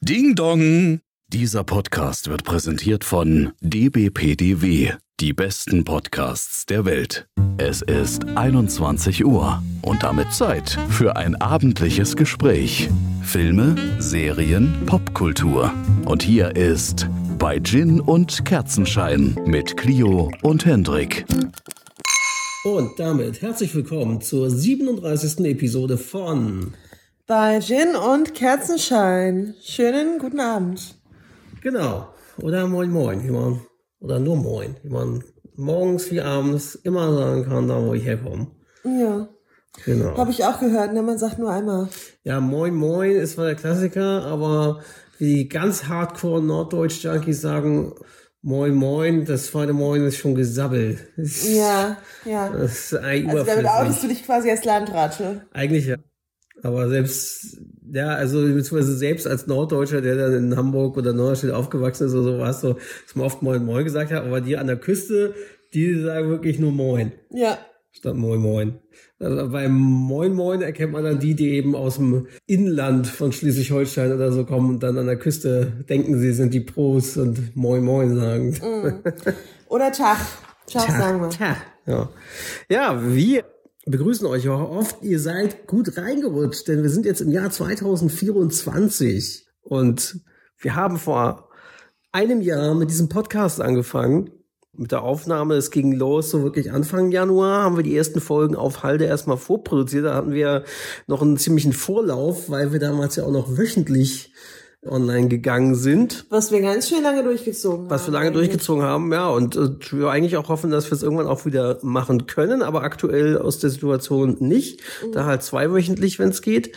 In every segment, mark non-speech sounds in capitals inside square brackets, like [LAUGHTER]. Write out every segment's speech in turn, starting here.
Ding Dong! Dieser Podcast wird präsentiert von dbpdw, die besten Podcasts der Welt. Es ist 21 Uhr und damit Zeit für ein abendliches Gespräch. Filme, Serien, Popkultur. Und hier ist bei Gin und Kerzenschein mit Clio und Hendrik. Und damit herzlich willkommen zur 37. Episode von bei Gin und Kerzenschein. Schönen guten Abend. Genau. Oder Moin Moin, wie man, oder nur Moin, wie man morgens wie abends immer sagen kann, da wo ich herkomme. Ja. Genau. Habe ich auch gehört, ne? Man sagt nur einmal. Ja, Moin Moin ist zwar der Klassiker, aber wie ganz hardcore Norddeutsch-Junkies sagen, Moin Moin, das zweite Moin ist schon gesabbelt. Ja, ja. Das ist eigentlich also damit outest du dich quasi als Landratsche. Eigentlich ja. Aber selbst, ja, also beziehungsweise selbst als Norddeutscher, der dann in Hamburg oder Norderstedt aufgewachsen ist oder so, war es so, dass man oft Moin Moin gesagt hat, aber die an der Küste, die sagen wirklich nur Moin. Ja. Statt Moin Moin. Also beim Moin Moin erkennt man dann die, die eben aus dem Inland von Schleswig-Holstein oder so kommen und dann an der Küste denken, sie sind die Pros und Moin Moin sagen. Mm. Oder. Tag, Tag sagen wir. Tag. Ja. ja, wie begrüßen euch auch oft. Ihr seid gut reingerutscht, denn wir sind jetzt im Jahr 2024 und wir haben vor einem Jahr mit diesem Podcast angefangen. Mit der Aufnahme, es ging los, so wirklich Anfang Januar haben wir die ersten Folgen auf Halde erstmal vorproduziert. Da hatten wir noch einen ziemlichen Vorlauf, weil wir damals ja auch noch wöchentlich online gegangen sind. Was wir ganz schön lange durchgezogen haben. Was wir lange eigentlich. durchgezogen haben, ja. Und äh, wir eigentlich auch hoffen, dass wir es irgendwann auch wieder machen können, aber aktuell aus der Situation nicht. Mhm. Da halt zweiwöchentlich, wenn es geht.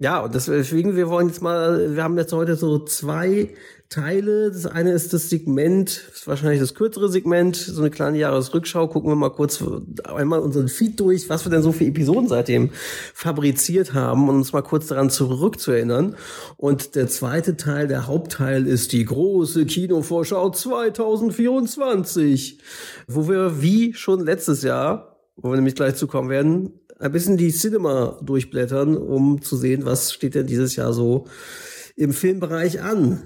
Ja, und deswegen, wir wollen jetzt mal, wir haben jetzt heute so zwei Teile. Das eine ist das Segment, ist wahrscheinlich das kürzere Segment, so eine kleine Jahresrückschau. Gucken wir mal kurz einmal unseren Feed durch, was wir denn so für Episoden seitdem fabriziert haben und uns mal kurz daran zurückzuerinnern. Und der zweite Teil, der Hauptteil, ist die große Kinovorschau 2024, wo wir wie schon letztes Jahr, wo wir nämlich gleich zukommen werden, ein bisschen die Cinema durchblättern, um zu sehen, was steht denn dieses Jahr so im Filmbereich an.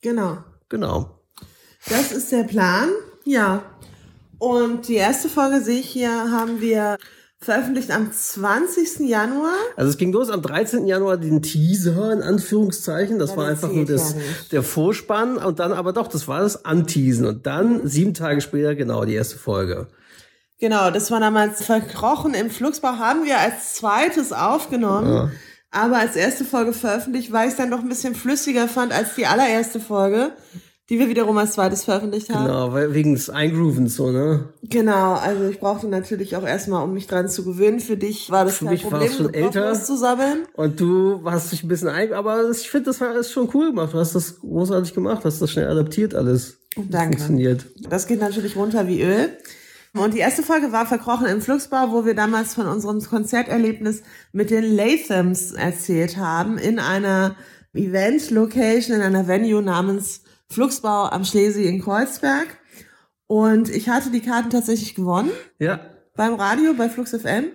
Genau. Genau. Das ist der Plan. Ja. Und die erste Folge sehe ich hier, haben wir veröffentlicht am 20. Januar. Also es ging los am 13. Januar den Teaser in Anführungszeichen. Das ja, war einfach nur das, der Vorspann und dann aber doch, das war das Anteasen und dann sieben Tage später genau die erste Folge. Genau, das war damals verkrochen im Flugsbau, haben wir als zweites aufgenommen. Ja aber als erste Folge veröffentlicht, weil ich es dann noch ein bisschen flüssiger fand als die allererste Folge, die wir wiederum als zweites veröffentlicht haben. Genau, weil wegen des Eingroovens so, ne? Genau, also ich brauchte natürlich auch erstmal, um mich dran zu gewöhnen. Für dich war das Für kein mich Problem, schon älter zu sammeln. Und du hast dich ein bisschen ein, aber ich finde, das war ist schon cool gemacht. Du hast das großartig gemacht, hast das schnell adaptiert alles. Danke. Funktioniert. Das geht natürlich runter wie Öl. Und die erste Folge war Verkrochen im Flugsbau, wo wir damals von unserem Konzerterlebnis mit den Lathams erzählt haben, in einer Event-Location, in einer Venue namens Flugsbau am Schlesi in Kreuzberg. Und ich hatte die Karten tatsächlich gewonnen. Ja. Beim Radio, bei Flux FM.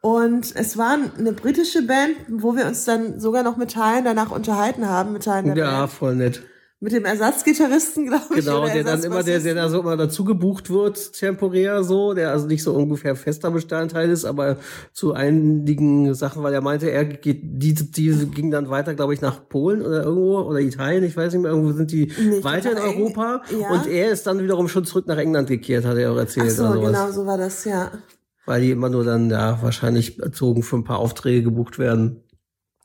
Und es war eine britische Band, wo wir uns dann sogar noch mit Teilen danach unterhalten haben. Mit Teilen ja, Band. voll nett mit dem Ersatzgitarristen, glaube ich. Genau, der dann immer, der, der da so immer dazu gebucht wird, temporär so, der also nicht so ungefähr fester Bestandteil ist, aber zu einigen Sachen, weil er meinte, er geht, die, die ging dann weiter, glaube ich, nach Polen oder irgendwo oder Italien, ich weiß nicht mehr, irgendwo sind die nicht weiter in Europa ja. und er ist dann wiederum schon zurück nach England gekehrt, hat er auch erzählt. Ach so, oder sowas. genau, so war das, ja. Weil die immer nur dann, ja, wahrscheinlich erzogen für ein paar Aufträge gebucht werden.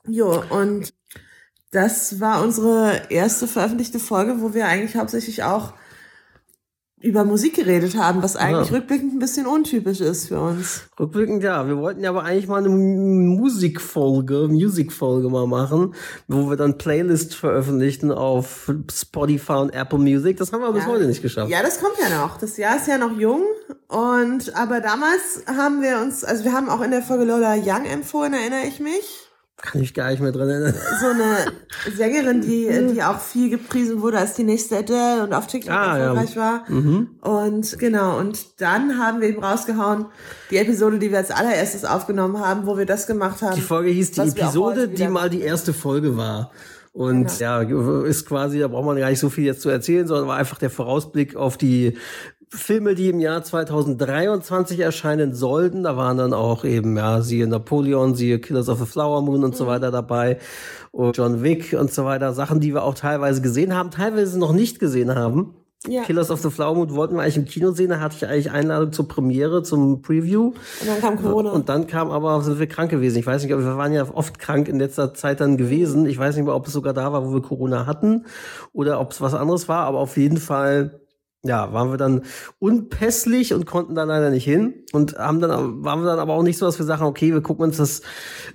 Jo, und das war unsere erste veröffentlichte Folge, wo wir eigentlich hauptsächlich auch über Musik geredet haben, was eigentlich ja. rückblickend ein bisschen untypisch ist für uns. Rückblickend ja, wir wollten ja aber eigentlich mal eine Musikfolge, Musikfolge mal machen, wo wir dann Playlist veröffentlichten auf Spotify und Apple Music. Das haben wir ja. bis heute nicht geschafft. Ja, das kommt ja noch. Das Jahr ist ja noch jung und aber damals haben wir uns, also wir haben auch in der Folge Lola Young empfohlen, erinnere ich mich. Kann ich gar nicht mehr dran erinnern. So eine Sängerin, die, die auch viel gepriesen wurde als die nächste Adele und auf TikTok ah, erfolgreich ja. war. Mhm. Und genau, und dann haben wir eben rausgehauen, die Episode, die wir als allererstes aufgenommen haben, wo wir das gemacht haben. Die Folge hieß die Episode, die mal die erste Folge war. Und ja. ja, ist quasi, da braucht man gar nicht so viel jetzt zu erzählen, sondern war einfach der Vorausblick auf die Filme, die im Jahr 2023 erscheinen sollten. Da waren dann auch eben, ja, siehe Napoleon, siehe Killers of the Flower Moon und mhm. so weiter dabei. Und John Wick und so weiter. Sachen, die wir auch teilweise gesehen haben, teilweise noch nicht gesehen haben. Ja. Killers of the Flower Moon wollten wir eigentlich im Kino sehen, da hatte ich eigentlich Einladung zur Premiere, zum Preview. Und dann kam Corona. Und dann kam aber, sind wir krank gewesen. Ich weiß nicht, wir waren ja oft krank in letzter Zeit dann gewesen. Ich weiß nicht mehr, ob es sogar da war, wo wir Corona hatten oder ob es was anderes war, aber auf jeden Fall ja, waren wir dann unpässlich und konnten da leider nicht hin und haben dann waren wir dann aber auch nicht so, dass wir sagen, okay, wir gucken uns das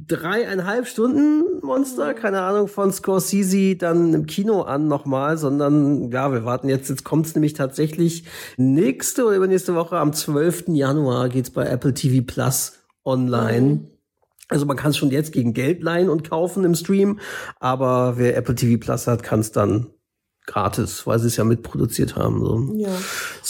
dreieinhalb Stunden Monster, keine Ahnung von Scorsese dann im Kino an nochmal, sondern ja, wir warten jetzt, jetzt kommt es nämlich tatsächlich nächste oder übernächste Woche am 12. Januar geht's bei Apple TV Plus online. Also man kann es schon jetzt gegen Geld leihen und kaufen im Stream, aber wer Apple TV Plus hat, kann es dann gratis, weil sie es ja mitproduziert haben. So. Ja.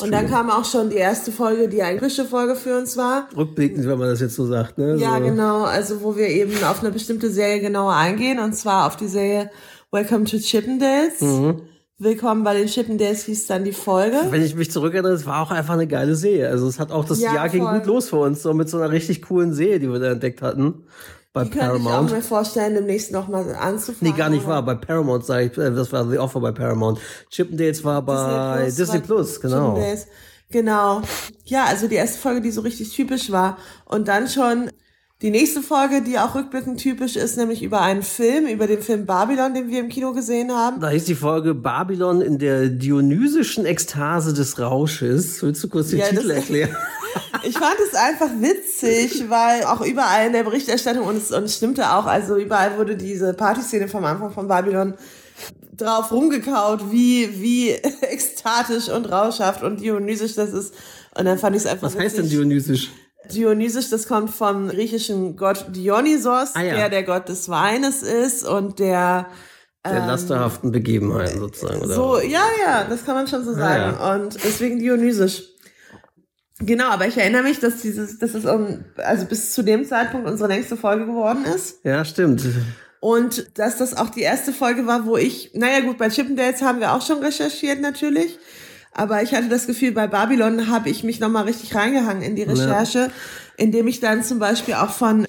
Und dann kam auch schon die erste Folge, die eine frische Folge für uns war. Rückblickend, wenn man das jetzt so sagt. Ne? Ja, so. genau. Also wo wir eben auf eine bestimmte Serie genauer eingehen und zwar auf die Serie Welcome to Chippendales. Mhm. Willkommen bei den Chippendales hieß dann die Folge. Wenn ich mich zurückerinnere, es war auch einfach eine geile Serie. Also es hat auch das ja, Jahr ging gut los für uns, so mit so einer richtig coolen Serie, die wir da entdeckt hatten bei die Paramount. Ich auch mir vorstellen, demnächst nochmal anzufangen. Nee, gar nicht wahr. Bei Paramount sage ich, äh, das war The Offer bei Paramount. Chippendales war bei Disney Plus, Disney Plus genau. Genau. Ja, also die erste Folge, die so richtig typisch war. Und dann schon die nächste Folge, die auch rückblickend typisch ist, nämlich über einen Film, über den Film Babylon, den wir im Kino gesehen haben. Da ist die Folge Babylon in der dionysischen Ekstase des Rausches. Willst du kurz den ja, Titel erklären? [LAUGHS] ich fand es einfach witzig, weil auch überall in der Berichterstattung, und es, und es stimmte auch, also überall wurde diese Partyszene vom Anfang von Babylon drauf rumgekaut, wie, wie [LAUGHS] ekstatisch und rauschhaft und dionysisch das ist. Und dann fand ich es einfach Was witzig. heißt denn dionysisch? Dionysisch, das kommt vom griechischen Gott Dionysos, ah, ja. der der Gott des Weines ist und der der ähm, lasterhaften Begebenheiten sozusagen, oder? So, ja, ja, das kann man schon so ah, sagen. Ah, ja. Und deswegen Dionysisch. Genau, aber ich erinnere mich, dass dieses, dass es um, also bis zu dem Zeitpunkt unsere längste Folge geworden ist. Ja, stimmt. Und dass das auch die erste Folge war, wo ich, naja gut, bei Chippendales haben wir auch schon recherchiert natürlich. Aber ich hatte das Gefühl, bei Babylon habe ich mich nochmal richtig reingehangen in die Recherche, ja. indem ich dann zum Beispiel auch von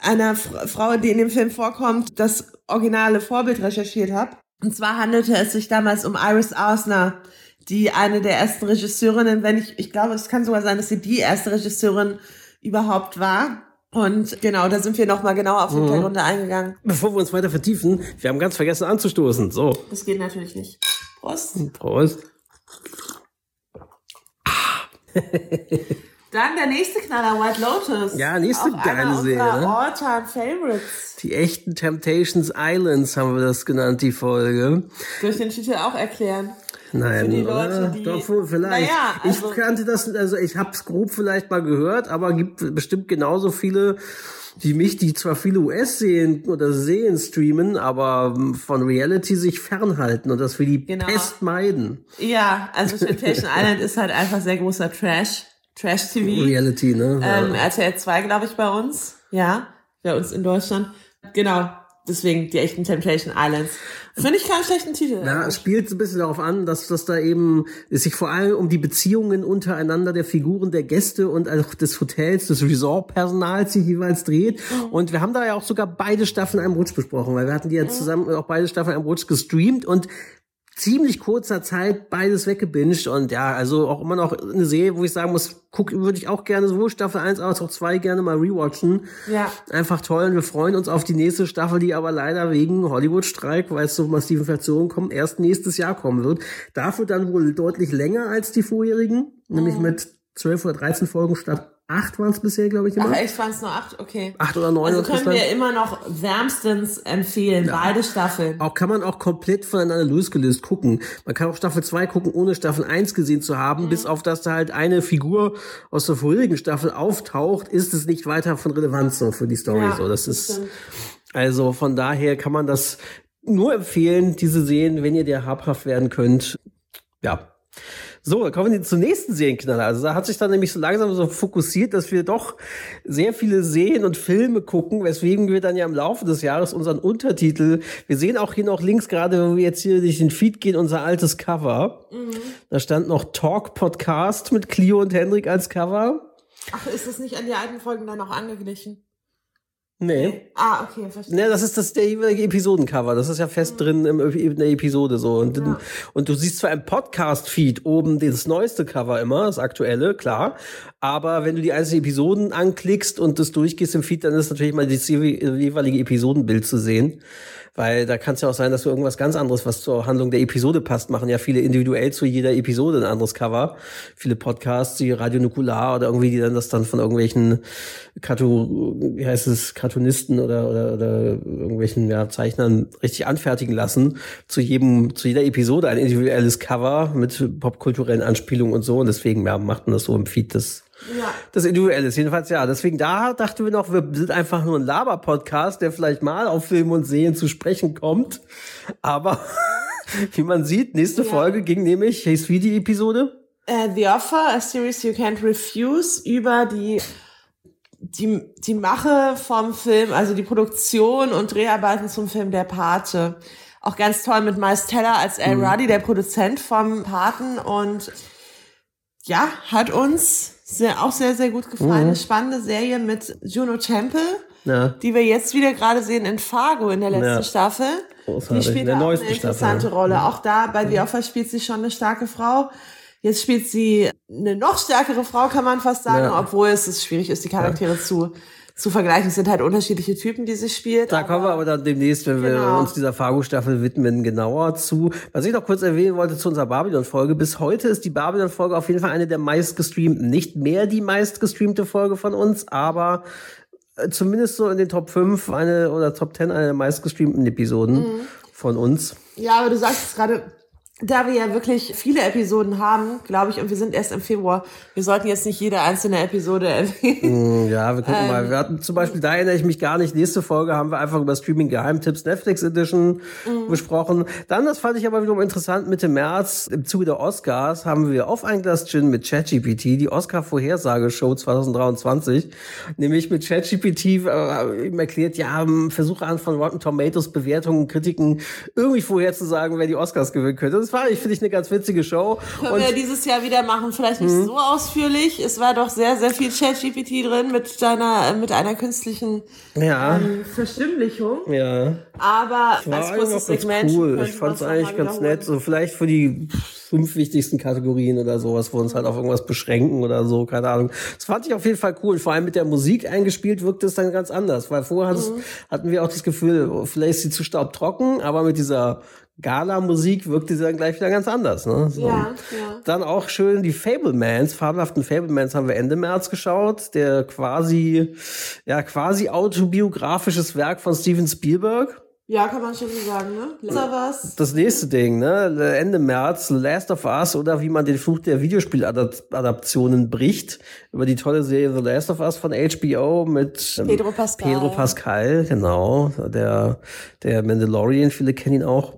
einer Frau, die in dem Film vorkommt, das originale Vorbild recherchiert habe. Und zwar handelte es sich damals um Iris Arsner, die eine der ersten Regisseurinnen, wenn ich, ich glaube, es kann sogar sein, dass sie die erste Regisseurin überhaupt war. Und genau, da sind wir nochmal genau auf den mhm. eingegangen. Bevor wir uns weiter vertiefen, wir haben ganz vergessen anzustoßen. So. Das geht natürlich nicht. Prost. Prost. [LAUGHS] Dann der nächste Knaller, White Lotus. Ja, nächste Auch geile Serie. Ne? All-Time Favorites. Die echten Temptations Islands haben wir das genannt, die Folge. Soll ich den Titel auch erklären? Nein, Für die Leute, die, doch vielleicht. Naja, also, ich kannte das, also ich hab's grob vielleicht mal gehört, aber gibt bestimmt genauso viele wie mich, die zwar viele US sehen oder sehen, streamen, aber ähm, von Reality sich fernhalten und das wir die genau. Pest meiden. Ja, also Temptation [LAUGHS] Island ist halt einfach sehr großer Trash, Trash-TV. Reality, ne? Ähm, RTL 2, glaube ich, bei uns. Ja, bei uns in Deutschland. Genau. Deswegen die echten Temptation Islands. Finde ich keinen schlechten Titel. Ja, es spielt ein bisschen darauf an, dass das da eben es sich vor allem um die Beziehungen untereinander der Figuren der Gäste und auch des Hotels, des Resort-Personals sich jeweils dreht. Mhm. Und wir haben da ja auch sogar beide Staffeln einem Rutsch besprochen, weil wir hatten die ja mhm. zusammen auch beide Staffeln einem Rutsch gestreamt und ziemlich kurzer Zeit beides weggebinged und ja, also auch immer noch eine Serie, wo ich sagen muss, guck, würde ich auch gerne sowohl Staffel 1 als auch 2 gerne mal rewatchen. Ja. Einfach toll und wir freuen uns auf die nächste Staffel, die aber leider wegen Hollywood-Streik, weil es so massiven Verzögerungen kommen, erst nächstes Jahr kommen wird. Dafür dann wohl deutlich länger als die vorherigen, mhm. nämlich mit 12 oder 13 Folgen statt acht waren es bisher, glaube ich, immer. Ach, echt waren es nur acht? Okay. Acht oder neun. Also können wir immer noch wärmstens empfehlen, ja. beide Staffeln. Auch kann man auch komplett voneinander losgelöst gucken. Man kann auch Staffel 2 gucken, ohne Staffel 1 gesehen zu haben, mhm. bis auf dass da halt eine Figur aus der vorherigen Staffel auftaucht, ist es nicht weiter von Relevanz so für die Story. Ja, so, das ist, stimmt. also von daher kann man das nur empfehlen, diese sehen, wenn ihr der habhaft werden könnt. Ja. So, dann kommen wir zum nächsten Serienknaller. Also da hat sich dann nämlich so langsam so fokussiert, dass wir doch sehr viele Serien und Filme gucken, weswegen wir dann ja im Laufe des Jahres unseren Untertitel, wir sehen auch hier noch links gerade, wo wir jetzt hier durch den Feed gehen, unser altes Cover. Mhm. Da stand noch Talk Podcast mit Clio und Hendrik als Cover. Ach, ist das nicht an die alten Folgen dann auch angeglichen? Nee. Ah, okay, verstehe. Nee, das ist das der jeweilige Episodencover. Das ist ja fest drin im, in der Episode so. Und, Ja. und du siehst zwar im Podcast-Feed oben das neueste Cover immer, das aktuelle, klar. Aber wenn du die einzelnen Episoden anklickst und das durchgehst im Feed, dann ist natürlich mal das jeweilige Episodenbild zu sehen. Weil da kann es ja auch sein, dass du irgendwas ganz anderes, was zur Handlung der Episode passt, machen ja viele individuell zu jeder Episode ein anderes Cover. Viele Podcasts, die Radio Nukular oder irgendwie, die dann das dann von irgendwelchen Cartoon, wie heißt es, Cartoonisten oder, oder, oder irgendwelchen ja, Zeichnern richtig anfertigen lassen. Zu jedem, zu jeder Episode ein individuelles Cover mit popkulturellen Anspielungen und so. Und deswegen ja, macht man das so im Feed des Ja. das Individuelle ist. Jedenfalls ja. Deswegen da dachten wir noch, wir sind einfach nur ein Laber-Podcast, der vielleicht mal auf Film und Serien zu sprechen kommt. Aber [LAUGHS] wie man sieht, nächste Ja. Folge ging nämlich, hieß wie die Episode? Äh, The Offer, a series you can't refuse, über die, die, die Mache vom Film, also die Produktion und Dreharbeiten zum Film Der Pate. Auch ganz toll mit Miles Teller als Al Ruddy, der Produzent vom Paten und ja, hat uns sehr, auch sehr, sehr gut gefallen. Eine spannende Serie mit Juno Temple, Ja. die wir jetzt wieder gerade sehen in Fargo in der letzten Ja. Staffel. Großartig. Die spielt auch eine interessante Staffel. Rolle. Auch da bei The Offer spielt sie schon eine starke Frau. Jetzt spielt sie eine noch stärkere Frau, kann man fast sagen, Ja. obwohl es ist schwierig ist, die Charaktere zu, zu vergleichen. Es sind halt unterschiedliche Typen, die sie spielt. Da kommen wir aber dann demnächst, wenn wir Genau. uns dieser Fargo-Staffel widmen, genauer zu. Was ich noch kurz erwähnen wollte zu unserer Babylon-Folge. Bis heute ist die Babylon-Folge auf jeden Fall eine der meistgestreamten. Nicht mehr die meistgestreamte Folge von uns, aber äh, zumindest so in den Top 5 eine oder Top 10 eine der meistgestreamten Episoden Mhm. von uns. Ja, aber du sagst es gerade, da wir ja wirklich viele Episoden haben, glaube ich, und wir sind erst im Februar, wir sollten jetzt nicht jede einzelne Episode [LAUGHS] erwähnen. Ja, wir gucken mal. Wir hatten zum Beispiel, da erinnere ich mich gar nicht, nächste Folge haben wir einfach über Streaming Geheimtipps Netflix Edition besprochen. Dann, das fand ich aber wiederum interessant, Mitte März, im Zuge der Oscars, haben wir auf ein Glas Gin mit ChatGPT, die Oscar-Vorhersageshow 2023, nämlich mit ChatGPT äh, ihm erklärt, ja, ähm, Versuche an von Rotten Tomatoes, Bewertungen, Kritiken, irgendwie vorherzusagen, wer die Oscars gewinnen könnte. Das war, ich finde ich, eine ganz witzige Show. Können wir dieses Jahr wieder machen. Vielleicht nicht Mhm. so ausführlich. Es war doch sehr, sehr viel ChatGPT drin mit deiner, mit einer künstlichen ja, ähm, Verstimmlichung. ja. Aber war als kurzes ganz Segment cool. Ich fand es eigentlich ganz nett. So vielleicht für die fünf wichtigsten Kategorien oder sowas, wo uns halt auf irgendwas beschränken oder so, keine Ahnung. Das fand ich auf jeden Fall cool. Vor allem mit der Musik eingespielt wirkte es dann ganz anders, weil vorher Mhm. hatten wir auch das Gefühl, vielleicht ist sie zu staubtrocken, aber mit dieser Gala-Musik wirkte sie dann gleich wieder ganz anders. Ne? So. Ja, ja. Dann auch schön die Fablemans, fabelhaften Fablemans haben wir Ende März geschaut, der quasi, ja, quasi autobiografisches Werk von Steven Spielberg. Ja, kann man schon so sagen, ne? Letzter was? Das nächste Ding, ne? Ende März, Last of Us oder wie man den Fluch der Videospieladaptionen bricht. Über die tolle Serie The Last of Us von HBO mit ähm, Pedro Pascal. Pedro Pascal, genau. Der, der Mandalorian, viele kennen ihn auch.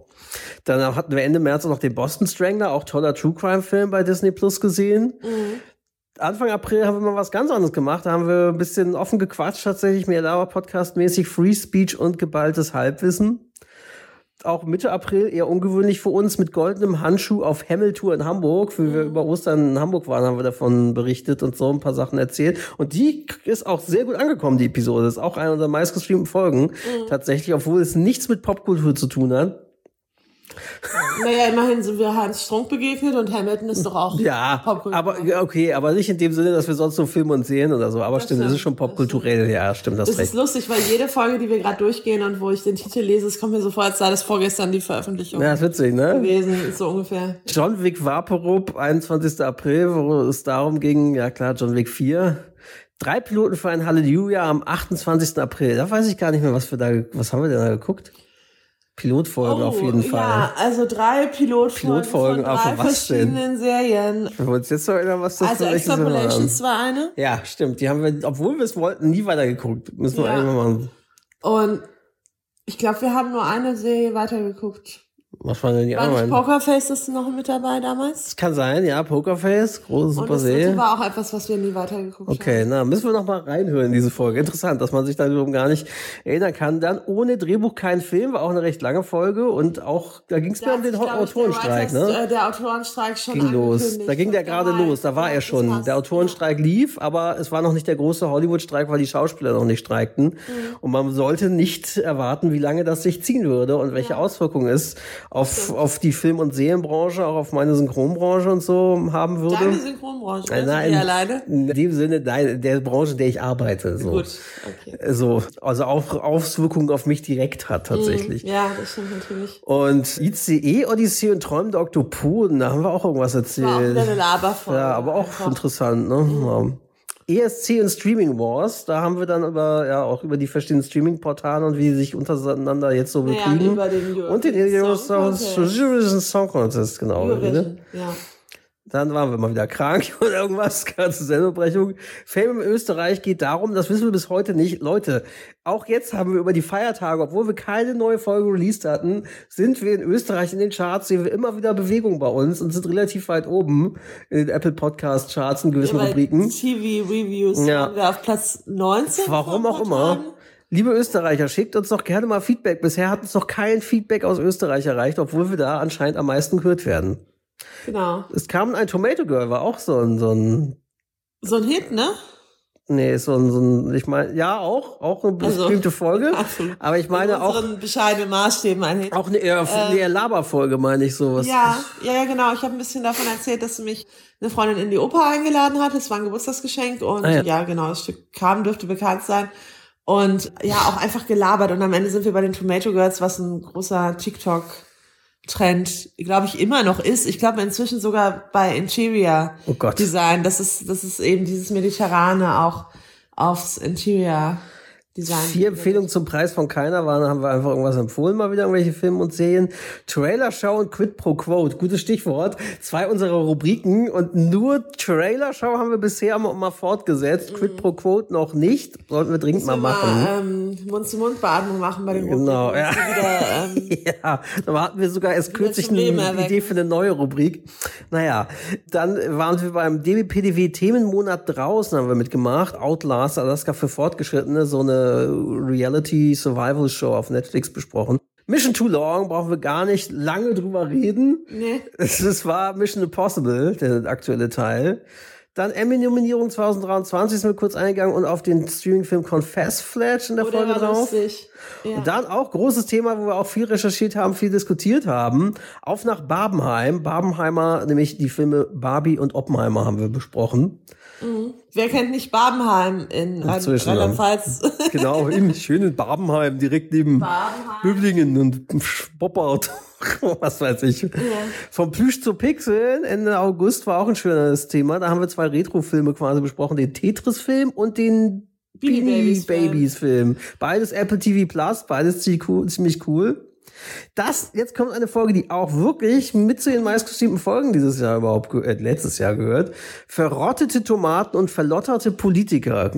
Dann hatten wir Ende März auch noch den Boston Strangler, auch toller True Crime Film bei Disney Plus gesehen. Anfang April haben wir mal was ganz anderes gemacht. Da haben wir ein bisschen offen gequatscht, tatsächlich mehr Lauer-Podcast-mäßig, Free Speech und geballtes Halbwissen. Auch Mitte April, eher ungewöhnlich für uns, mit goldenem Handschuh auf Hemmeltour in Hamburg. Wie wir über Ostern in Hamburg waren, haben wir davon berichtet und so ein paar Sachen erzählt. Und die ist auch sehr gut angekommen, die Episode. Das ist auch eine unserer meistgestreamten Folgen. Tatsächlich, obwohl es nichts mit Popkultur zu tun hat. Naja, immerhin sind wir Hans Strunk begegnet und Hamilton ist doch auch Ja, Popkultur. aber ja, okay, aber nicht in dem Sinne, dass wir sonst so Filme und Serien oder so. Aber Das stimmt, stimmt, ist schon das popkulturell. Ja, stimmt, das Es ist lustig, weil jede Folge, die wir gerade durchgehen und wo ich den Titel lese, es kommt mir so vor, als sei das vorgestern die Veröffentlichung Ja, ist witzig, ne? gewesen, so ungefähr. John Wick Vaporub, 21. April, wo es darum ging, ja klar, John Wick 4. Drei Piloten für ein Halleluja am 28. April. Da weiß ich gar nicht mehr, was wir da, was haben wir denn da geguckt? Pilotfolgen auf jeden Fall. Oh, Ja, also drei Pilotfolgen, Pilotfolgen, von drei was denn? verschiedenen Serien. Wir uns jetzt noch erinnern, was das Also. Extrapolations war eine. Ja, stimmt. Die haben wir, obwohl wir es wollten, nie weitergeguckt. Müssen wir Ja. eigentlich mal machen. Und ich glaube, wir haben nur eine Serie weitergeguckt. Was waren denn die War anderen? Pokerface ist noch mit dabei damals? Das kann sein, ja, Pokerface, große Und super das dritte Serie. war auch etwas, was wir nie weitergeguckt Okay, na, müssen wir noch mal reinhören in diese Folge. Interessant, dass man sich darum gar nicht erinnern kann. Dann ohne Drehbuch kein Film, war auch eine recht lange Folge und auch, da ging es mir um den Autorenstreik, der, ne? Äh, der Autorenstreik schon ging los. Da ging der Und gerade war- los, da war ja, er das schon. Der Autorenstreik lief, aber es war noch nicht der große Hollywood-Streik, weil die Schauspieler noch nicht streikten. Mhm. Und man sollte nicht erwarten, wie lange das sich ziehen würde und welche Auswirkungen es auf, auf die Film- und Serienbranche, auch auf meine Synchronbranche und so haben würde. Deine Synchronbranche, Nein, also nein, die alleine? in dem Sinne, nein, der Branche, in der ich arbeite. So. Gut, okay. So, also auch Auswirkungen auf mich direkt hat tatsächlich. Ja, das stimmt natürlich. Und ICE, Odyssee und träumende Oktopoden, da haben wir auch irgendwas erzählt. War auch wieder eine Laberfolge. Ja, aber auch einfach. interessant, ne? Ja. ESC und Streaming Wars, da haben wir dann über, ja, auch über die verschiedenen Streaming-Portale und wie die sich untereinander jetzt so bekriegen. über den Eurovision und den Eurovision Song Song, Contest, genau. Eurovision, ja. Dann waren wir mal wieder krank [LAUGHS] oder irgendwas, ganze Sendungsbrechung. Fame in Österreich geht darum, das wissen wir bis heute nicht. Leute, auch jetzt haben wir über die Feiertage, obwohl wir keine neue Folge released hatten, sind wir in Österreich in den Charts, sehen wir immer wieder Bewegung bei uns und sind relativ weit oben in den Apple Podcast Charts in gewissen Bei Rubriken. TV-Reviews Ja. waren wir auf Platz 19. Warum auch immer. Liebe Österreicher, schickt uns doch gerne mal Feedback. Bisher hat uns noch kein Feedback aus Österreich erreicht, obwohl wir da anscheinend am meisten gehört werden. Genau. Es kam ein Tomato Girl, war auch so ein, so ein So ein Hit, ne? Nee, so ein, so ein ich meine, ja, auch, auch eine Also, bestimmte Folge. absolut. Aber ich meine In auch, bescheidenen Maßstäben ein Hit. auch eine eher, eine eher Laberfolge, meine ich sowas. Ja, ja, ja, genau. Ich habe ein bisschen davon erzählt, dass mich eine Freundin in die Oper eingeladen hat. Es war ein Geburtstagsgeschenk und Ah, ja. ja. genau, das Stück kam, dürfte bekannt sein. Und ja, auch einfach gelabert. Und am Ende sind wir bei den Tomato Girls, was ein großer TikTok-Trend, glaube ich, immer noch ist. Ich glaube inzwischen sogar bei Interior Oh Gott. Design. Das ist, das ist eben dieses Mediterrane auch aufs Interior Design. Vier Empfehlungen zum Preis von keiner waren, haben wir einfach irgendwas empfohlen, mal wieder irgendwelche Filme und Serien. Trailer Show und Quid pro Quote, gutes Stichwort. Zwei unserer Rubriken und nur Trailer Show haben wir bisher mal, fortgesetzt. Quid pro Quote noch nicht. Sollten wir dringend mal machen. mal, ähm, Mund-zu-Mund-Beatmung machen bei den Genau, Rubriken, ja. dass wir Wieder, ähm, [LAUGHS] Ja, da hatten wir sogar erst kürzlich eine erwecken. Idee für eine neue Rubrik. Naja, dann waren wir beim DBPDW Themenmonat draußen, haben wir mitgemacht. Outlast, Alaska für Fortgeschrittene, so eine Reality Survival Show auf Netflix besprochen. Mission Too Long brauchen wir gar nicht lange drüber reden. nee. Es war Mission Impossible, der aktuelle Teil. Dann Emmy-Nominierung 2023 sind wir kurz eingegangen und auf den Streaming-Film Confess Flash in der Oh, der Folge war drauf. lustig. Ja. Und dann auch großes Thema, wo wir auch viel recherchiert haben, viel diskutiert haben. Auf nach Barbenheim. Barbenheimer, nämlich die Filme Barbie und Oppenheimer haben wir besprochen. Wer kennt nicht Babenheim in Rheinland-Pfalz? [LAUGHS] Genau, im schönen Barbenheim, direkt neben Babenheim. Böblingen und Boppard. [LAUGHS] Was weiß ich. Vom Plüsch zu Pixeln, Ende August war auch ein schönes Thema. Da haben wir zwei Retro-Filme quasi besprochen. Den Tetris-Film und den Beanie Babies. Babies Film. Beides Apple TV Plus, beides ziemlich cool. Das, jetzt kommt eine Folge, die auch wirklich mit zu den meistgestreamten Folgen dieses Jahr überhaupt, äh, letztes Jahr gehört. Verrottete Tomaten und verlotterte Politiker.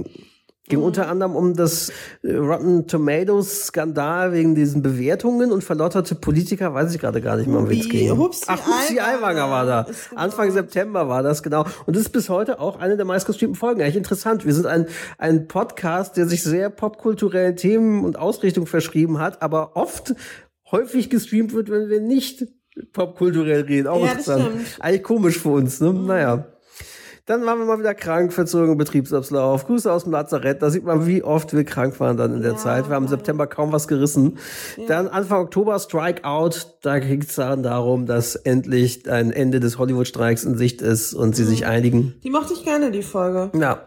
Ging Mhm. unter anderem um das äh, Rotten Tomatoes Skandal wegen diesen Bewertungen und verlotterte Politiker, weiß ich gerade gar nicht mehr, um wen es ging. Hupsi Ach, Hupsi Aiwanger war da. ist genau. Anfang September war das, genau. Und das ist bis heute auch eine der meistgestreamten Folgen. Eigentlich interessant. Wir sind ein, ein Podcast, der sich sehr popkulturellen Themen und Ausrichtung verschrieben hat, aber oft häufig gestreamt wird, wenn wir nicht popkulturell reden. Auch Ja, das interessant. Mhm. Eigentlich komisch für uns, ne? Naja. Dann waren wir mal wieder krank, verzogen Betriebsablauf. Grüße aus dem Lazarett. Da sieht man, wie oft wir krank waren dann in der Ja, Zeit. Wir haben im September kaum was gerissen. Dann Anfang Oktober Strikeout. Da ging es dann darum, dass endlich ein Ende des Hollywood-Streiks in Sicht ist und sie Mhm. sich einigen. Die mochte ich gerne, die Folge. Ja.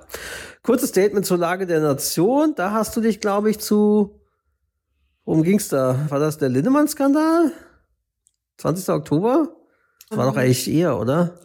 Kurzes Statement zur Lage der Nation. Da hast du dich, glaube ich, zu. Worum ging's da? War das der Lindemann-Skandal? 20. Oktober? Das war doch eigentlich eher, oder?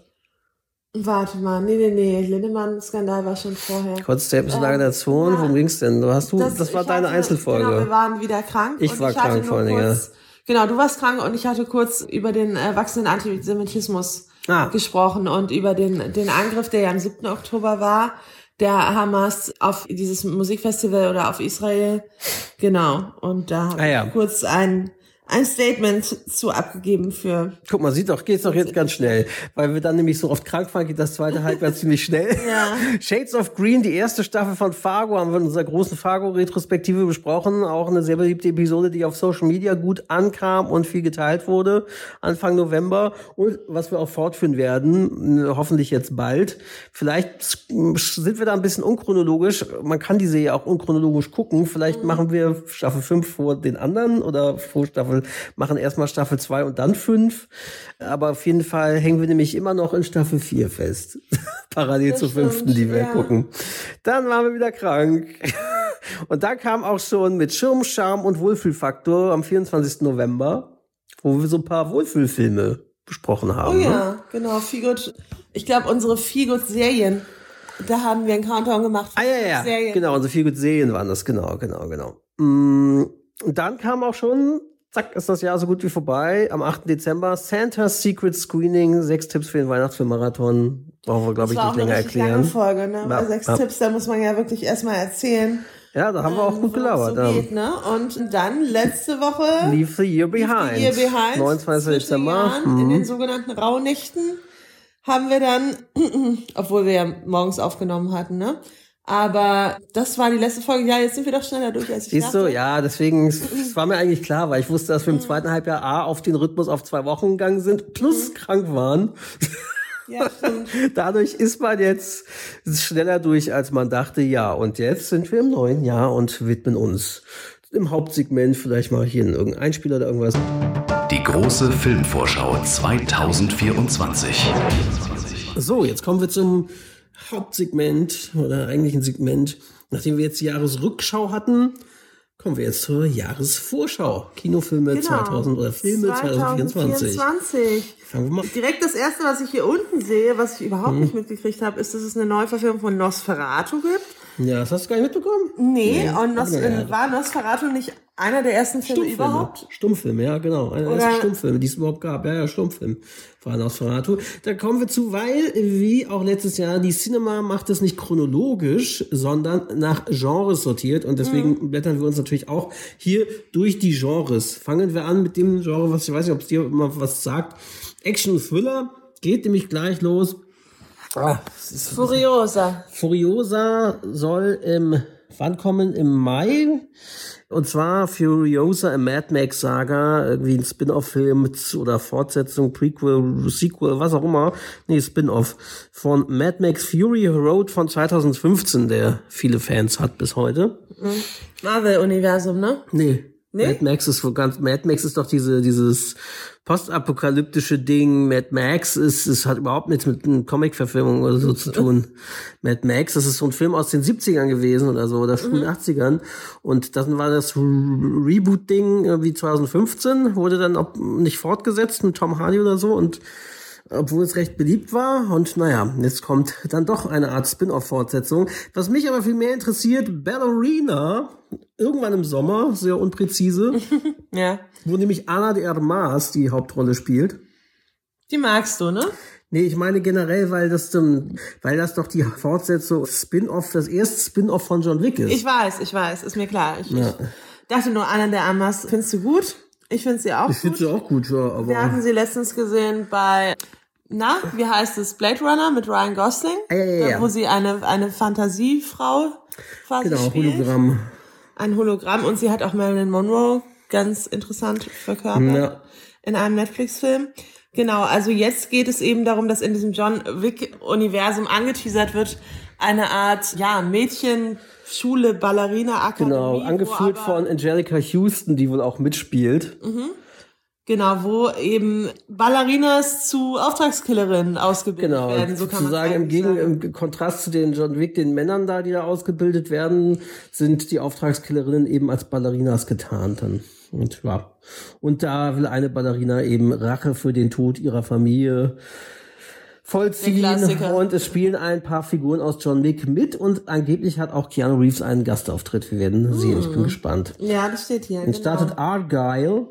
Warte mal, nee, nee, nee. Lindemann-Skandal war schon vorher. Kurzes Statement zur Lage der Nation. ja. Worum ging's denn? Du hast du, das, war ich deine hatte- Einzelfolge. Genau, wir waren wieder krank. Ich und war ich krank vor allen Dingen, kurz, Genau, du warst krank und ich hatte kurz über den äh, wachsenden Antisemitismus Ah. gesprochen und über den, den Angriff, der ja am 7. Oktober war, der Hamas auf dieses Musikfestival oder auf Israel. Genau. Und da Ah, ja. kurz ein, ein Statement zu abgegeben für. Guck mal, sieht doch, geht's doch jetzt ganz schnell. Weil wir dann nämlich so oft krank waren, geht das zweite Halbjahr ziemlich schnell. [LAUGHS] Ja. Shades of Green, die erste Staffel von Fargo, haben wir in unserer großen Fargo-Retrospektive besprochen. Auch eine sehr beliebte Episode, die auf Social Media gut ankam und viel geteilt wurde. Anfang November. Und was wir auch fortführen werden, hoffentlich jetzt bald. Vielleicht sind wir da ein bisschen unchronologisch. Man kann die Serie auch unchronologisch gucken. Vielleicht machen wir Staffel 5 vor den anderen oder vor Staffel, machen erstmal Staffel 2 und dann 5. Aber auf jeden Fall hängen wir nämlich immer noch in Staffel 4 fest. [LAUGHS] Parallel Das zur fünften, stimmt, die wir ja. gucken. Dann waren wir wieder krank. [LAUGHS] Und da kam auch schon mit Schirm, Charme und Wohlfühlfaktor am 24. November, wo wir so ein paar Wohlfühlfilme besprochen Oh haben. Ne? ja, genau, Feelgood. Ich glaube, unsere Feelgood-Serien, da haben wir einen Countdown gemacht. Ah, ja, ja, Serien. genau, unsere viel gut Serien waren das, genau, genau, genau. Mm, Und dann kam auch schon, zack, ist das Jahr so gut wie vorbei, am 8. Dezember, Santa's Secret Screening, sechs Tipps für den Weihnachtsfilmmarathon, brauchen wir, glaube ich, nicht länger erklären. lange Folge, ne? Bei sechs ja. Tipps, da muss man ja wirklich erstmal erzählen. Ja, da haben wir auch ähm, gut gelabert. So ja. geht, ne? Und dann letzte Woche. Leave the Year Behind. Year Behind. 29. zwischen Dezember. Jahren, In Mhm. den sogenannten Rauhnächten haben wir dann, [CLEARS THROAT] obwohl wir ja morgens aufgenommen hatten, ne? Aber das war die letzte Folge. Ja, jetzt sind wir doch schneller durch, als ich Siehst dachte. du, ja, deswegen, es war mir eigentlich klar, weil ich wusste, dass wir Mhm. im zweiten Halbjahr A auf den Rhythmus auf zwei Wochen gegangen sind, plus krank waren. Ja, stimmt. [LAUGHS] Dadurch ist man jetzt schneller durch, als man dachte. Ja, und jetzt sind wir im neuen Jahr und widmen uns im Hauptsegment, vielleicht mal hier in irgendein Einspieler oder irgendwas. Die große Filmvorschau 2024. So, jetzt kommen wir zum Hauptsegment oder eigentlichen Segment. Nachdem wir jetzt die Jahresrückschau hatten, kommen wir jetzt zur Jahresvorschau. Kinofilme Genau. 2000 oder Filme 2024. 2024. Fangen wir mal Direkt das erste, was ich hier unten sehe, was ich überhaupt Mhm. nicht mitgekriegt habe, ist, dass es eine Neuverfilmung von Nosferatu gibt. Ja, das hast du gar nicht mitbekommen? Nee, und Nos ja. war Nosferatu nicht einer der ersten Filme Stummfilme. überhaupt? Stummfilme, ja, genau. Einer der ersten Stummfilme, die es überhaupt gab. Ja, ja, Stummfilm. Nosferatu. Da kommen wir zu, weil, wie auch letztes Jahr, die Cinema macht es nicht chronologisch, sondern nach Genres sortiert. Und deswegen Mhm. blättern wir uns natürlich auch hier durch die Genres. Fangen wir an mit dem Genre, was ich weiß nicht, ob es dir immer was sagt. Action Thriller. Geht nämlich gleich los. Ah, Furiosa. Furiosa soll im, wann kommen? Im Mai. Und zwar Furiosa, a Mad Max Saga, irgendwie ein Spin-off-Film oder Fortsetzung, Prequel, Sequel, was auch immer. Nee, Spin-off von Mad Max Fury Road von 2015, der viele Fans hat bis heute. Marvel-Universum, ne? Nee. Nee? Mad Max ist ganz, Mad Max ist doch diese, dieses postapokalyptische Ding. Mad Max ist, es hat überhaupt nichts mit einer Comic-Verfilmung oder so zu tun. Mad Max, das ist so ein Film aus den 70ern gewesen oder so, oder frühen 80ern. Und dann war das Re- Reboot-Ding irgendwie 2015, wurde dann auch nicht fortgesetzt mit Tom Hardy oder so und obwohl es recht beliebt war. Und naja, jetzt kommt dann doch eine Art Spin-off-Fortsetzung. Was mich aber viel mehr interessiert, Ballerina, irgendwann im Sommer, sehr unpräzise, [LAUGHS] Ja. wo nämlich Ana de Armas die Hauptrolle spielt. Die magst du, ne? Nee, ich meine generell, weil das, ähm, weil das doch die Fortsetzung Spin-off, das erste Spin-off von John Wick ist. Ich weiß, ich weiß, ist mir klar. Ich, ich dachte nur, Anna der Amas, findest du gut? Ich finde sie auch ich finde gut. sie auch gut, ja, Wir hatten aber sie letztens gesehen bei, na, wie heißt es, Blade Runner mit Ryan Gosling, ja, ja, ja. Da, wo sie eine, eine Fantasiefrau quasi genau, spielt. Hologramm. Ein Hologramm und sie hat auch Marilyn Monroe ganz interessant verkörpert Ja. in einem Netflix-Film. Genau, also jetzt geht es eben darum, dass in diesem John Wick-Universum angeteasert wird, eine Art, ja, Mädchenschule, Ballerina-Akademie. Genau, wo angeführt von Angelica Houston, die wohl auch mitspielt. Genau, wo eben Ballerinas zu Auftragskillerinnen ausgebildet Genau, werden. So kann man sozusagen im, Gegen, im Kontrast zu den John Wick, den Männern da, die da ausgebildet werden, sind die Auftragskillerinnen eben als Ballerinas getarnt dann. Und ja, und da will eine Ballerina eben Rache für den Tod ihrer Familie vollziehen und es spielen ein paar Figuren aus John Wick mit und angeblich hat auch Keanu Reeves einen Gastauftritt. Wir werden sehen, ich bin gespannt. Ja, das steht hier. Es Genau. startet Argyle,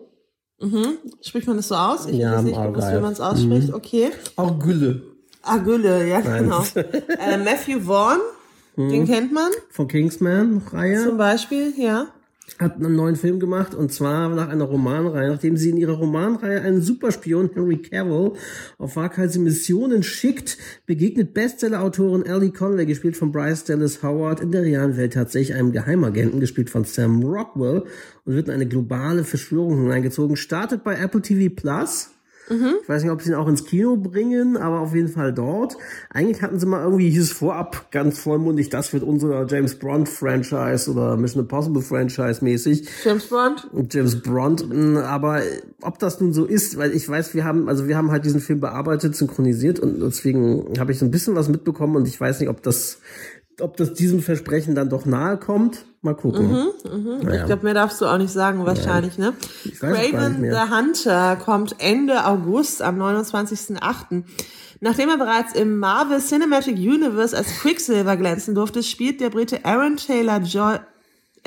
Spricht man das so aus? Ich Ja, weiß nicht, wie man es ausspricht. Okay. Argylle Gülle, ja, genau. [LAUGHS] äh, Matthew Vaughn, Mhm. den kennt man von Kingsman-Reihe. zum Beispiel, ja. Hat einen neuen Film gemacht und zwar nach einer Romanreihe, nachdem sie in ihrer Romanreihe einen Superspion Henry Cavill auf waghalsige Missionen schickt, begegnet Bestseller-Autorin Ellie Conway, gespielt von Bryce Dallas Howard, in der realen Welt tatsächlich einem Geheimagenten, gespielt von Sam Rockwell und wird in eine globale Verschwörung hineingezogen. Startet bei Apple TV Plus Mhm. Ich weiß nicht, ob sie ihn auch ins Kino bringen, aber auf jeden Fall dort. Eigentlich hatten sie mal irgendwie, hieß es vorab ganz vollmundig, das wird unser James Bond Franchise oder Mission Impossible Franchise mäßig. James Bond? James Bond, aber ob das nun so ist, weil ich weiß, wir haben, also wir haben halt diesen Film bearbeitet, synchronisiert und deswegen habe ich so ein bisschen was mitbekommen und ich weiß nicht, ob das ob das diesem Versprechen dann doch nahe kommt. Mal gucken. Mhm, mh. naja. Ich glaube, mehr darfst du auch nicht sagen, wahrscheinlich, ja. ne? Craven the Hunter kommt Ende August am 29.08. Nachdem er bereits im Marvel Cinematic Universe als Quicksilver glänzen durfte, spielt der Brite Aaron Taylor Joy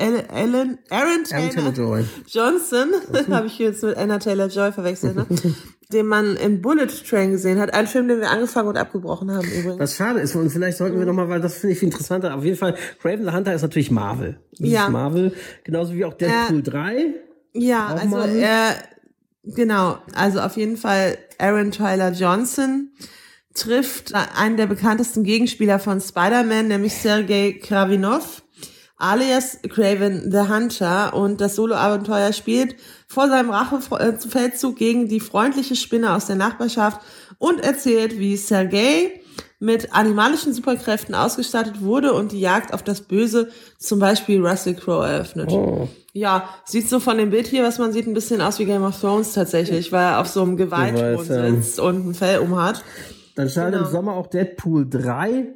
Ellen, Aaron Taylor, Taylor. Johnson, [LAUGHS] [LAUGHS] habe ich jetzt mit Anna Taylor Joy verwechselt, ne? den man in Bullet Train gesehen hat. Ein Film, den wir angefangen und abgebrochen haben übrigens. Was schade ist, und vielleicht sollten wir nochmal, weil das finde ich interessanter, auf jeden Fall, Craven the Hunter ist natürlich Marvel. Das ja. Ist Marvel, genauso wie auch Deadpool äh, 3. Ja, also Marvel. er, genau, also auf jeden Fall Aaron Tyler Johnson trifft einen der bekanntesten Gegenspieler von Spider-Man, nämlich Sergei Kravinov alias Craven the Hunter und das Solo-Abenteuer spielt vor seinem Rachefeldzug gegen die freundliche Spinne aus der Nachbarschaft und erzählt, wie Sergei mit animalischen Superkräften ausgestattet wurde und die Jagd auf das Böse, zum Beispiel Russell Crowe, eröffnet. Oh. Ja, sieht so von dem Bild hier, was man sieht, ein bisschen aus wie Game of Thrones tatsächlich, weil er auf so einem Gewaltthron sitzt und ein Fell umhat. Dann startet genau. im Sommer auch Deadpool 3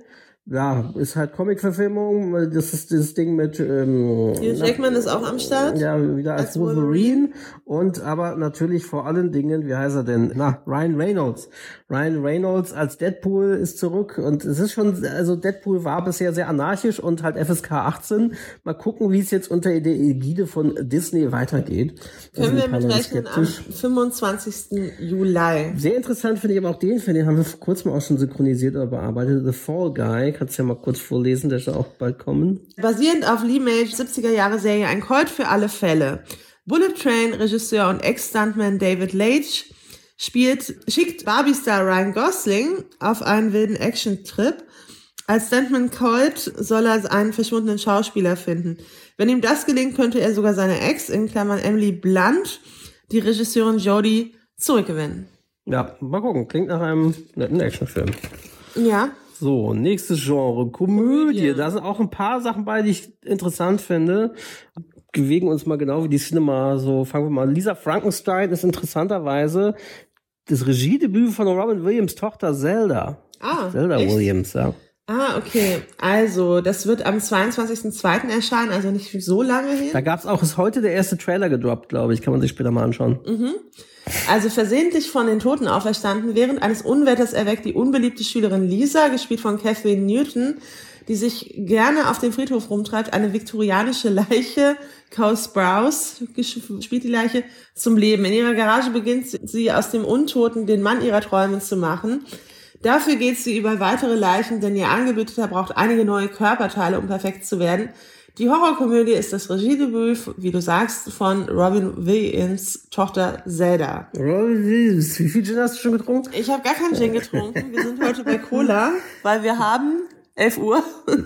ja, ist halt Comic-Verfilmung. Das ist dieses Ding mit. Ähm, Hugh Jackman ist auch am Start. Ja, wieder als, als Wolverine. Wolverine. Und aber natürlich vor allen Dingen, wie heißt er denn? Na, Ryan Reynolds. Ryan Reynolds als Deadpool ist zurück. Und es ist schon, also Deadpool war bisher sehr anarchisch und halt FSK 18. Mal gucken, wie es jetzt unter der Ägide von Disney weitergeht. Können wir mit rechnen am 25. Juli. Sehr interessant finde ich aber auch den Film, den haben wir vor kurzem auch schon synchronisiert oder bearbeitet. The Fall Guy kannst du ja mal kurz vorlesen, der soll auch bald kommen. Basierend auf Lee Mage 70er Jahre Serie Ein Colt für alle Fälle. Bullet Train Regisseur und Ex-Stuntman David Leitch spielt, schickt Barbie-Star Ryan Gosling auf einen wilden Action-Trip. Als Stuntman Colt soll er einen verschwundenen Schauspieler finden. Wenn ihm das gelingt, könnte er sogar seine Ex, in Klammern Emily Blunt, die Regisseurin Jodie, zurückgewinnen. Ja, mal gucken. Klingt nach einem netten Actionfilm. Ja. So, nächstes Genre, Komödie. Komödie. Da sind auch ein paar Sachen bei, die ich interessant finde. Bewegen uns mal genau wie die Cinema. So, fangen wir mal. Lisa Frankenstein ist interessanterweise das Regiedebüt von Robin Williams Tochter Zelda. Ah. Zelda echt? Williams, ja. Ah, okay. Also, das wird am 22.02. erscheinen, also nicht so lange hin. Da gab's auch, ist heute der erste Trailer gedroppt, glaube ich. Kann man sich später mal anschauen. Mhm. Also versehentlich von den Toten auferstanden, während eines Unwetters erweckt die unbeliebte Schülerin Lisa, gespielt von Kathleen Newton, die sich gerne auf dem Friedhof rumtreibt, eine viktorianische Leiche, Cole Sprouse spielt die Leiche, zum Leben. In ihrer Garage beginnt sie aus dem Untoten den Mann ihrer Träume zu machen. Dafür geht sie über weitere Leichen, denn ihr Angebeteter braucht einige neue Körperteile, um perfekt zu werden. Die Horrorkomödie ist das Regiedebüt, wie du sagst, von Robin Williams Tochter Zelda. Robin Williams, wie viel Gin hast du schon getrunken? Ich habe gar keinen Gin getrunken. Wir sind heute bei Cola, weil wir haben 11 Uhr. [LAUGHS]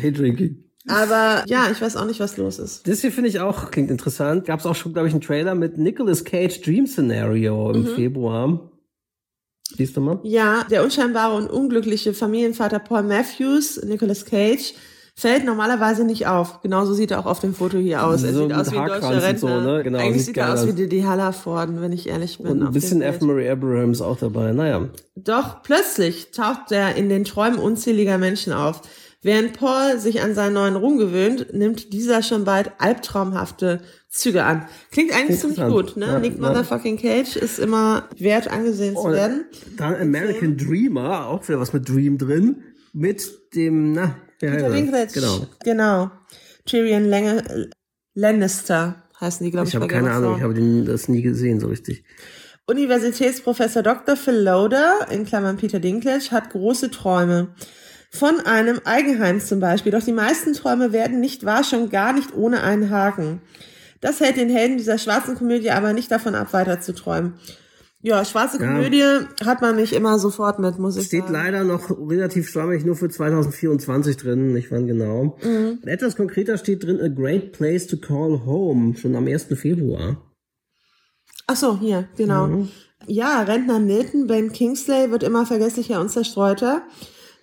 Daydrinking. Aber ja, ich weiß auch nicht, was los ist. Das hier finde ich auch, klingt interessant. Gab es auch schon, glaube ich, einen Trailer mit Nicolas Cage Dream Scenario im mhm. Februar. Du mal? Ja, der unscheinbare und unglückliche Familienvater Paul Matthews, Nicolas Cage, fällt normalerweise nicht auf. Genauso sieht er auch auf dem Foto hier aus. Er so sieht aus wie ein deutscher Rentner. So, ne? genau, Eigentlich sieht er aus wie Didi Hallerford, wenn ich ehrlich bin. Und ein bisschen F. Murray Abrahams auch dabei. Naja. Doch plötzlich taucht er in den Träumen unzähliger Menschen auf. Während Paul sich an seinen neuen Ruhm gewöhnt, nimmt dieser schon bald albtraumhafte Züge an. Klingt eigentlich ziemlich gut, ne? Ja, Nick. Motherfucking Cage ist immer wert angesehen zu werden. Dann American Dreamer, auch wieder was mit Dream drin, mit dem, na, Peter Dinklage. Genau. Genau. Tyrion Lange, Lannister heißen die, glaube ich. Ich habe keine Ahnung, ich habe das nie gesehen so richtig. Universitätsprofessor Dr. Phil Loader, in Klammern Peter Dinklage, hat große Träume. von einem Eigenheim zum Beispiel. Doch die meisten Träume werden nicht wahr, schon gar nicht ohne einen Haken. Das hält den Helden dieser schwarzen Komödie aber nicht davon ab, weiter zu träumen. Ja, schwarze Ja. Komödie hat man nicht immer sofort mit, muss ich Steht sagen. leider noch relativ schwammig nur für 2024 drin, nicht wann genau. Mhm. Etwas konkreter steht drin, a great place to call home, schon am 1. Februar. Ach so, hier, genau. Mhm. Ja, Rentner Nilton, Ben Kingsley, wird immer vergesslicher und zerstreuter.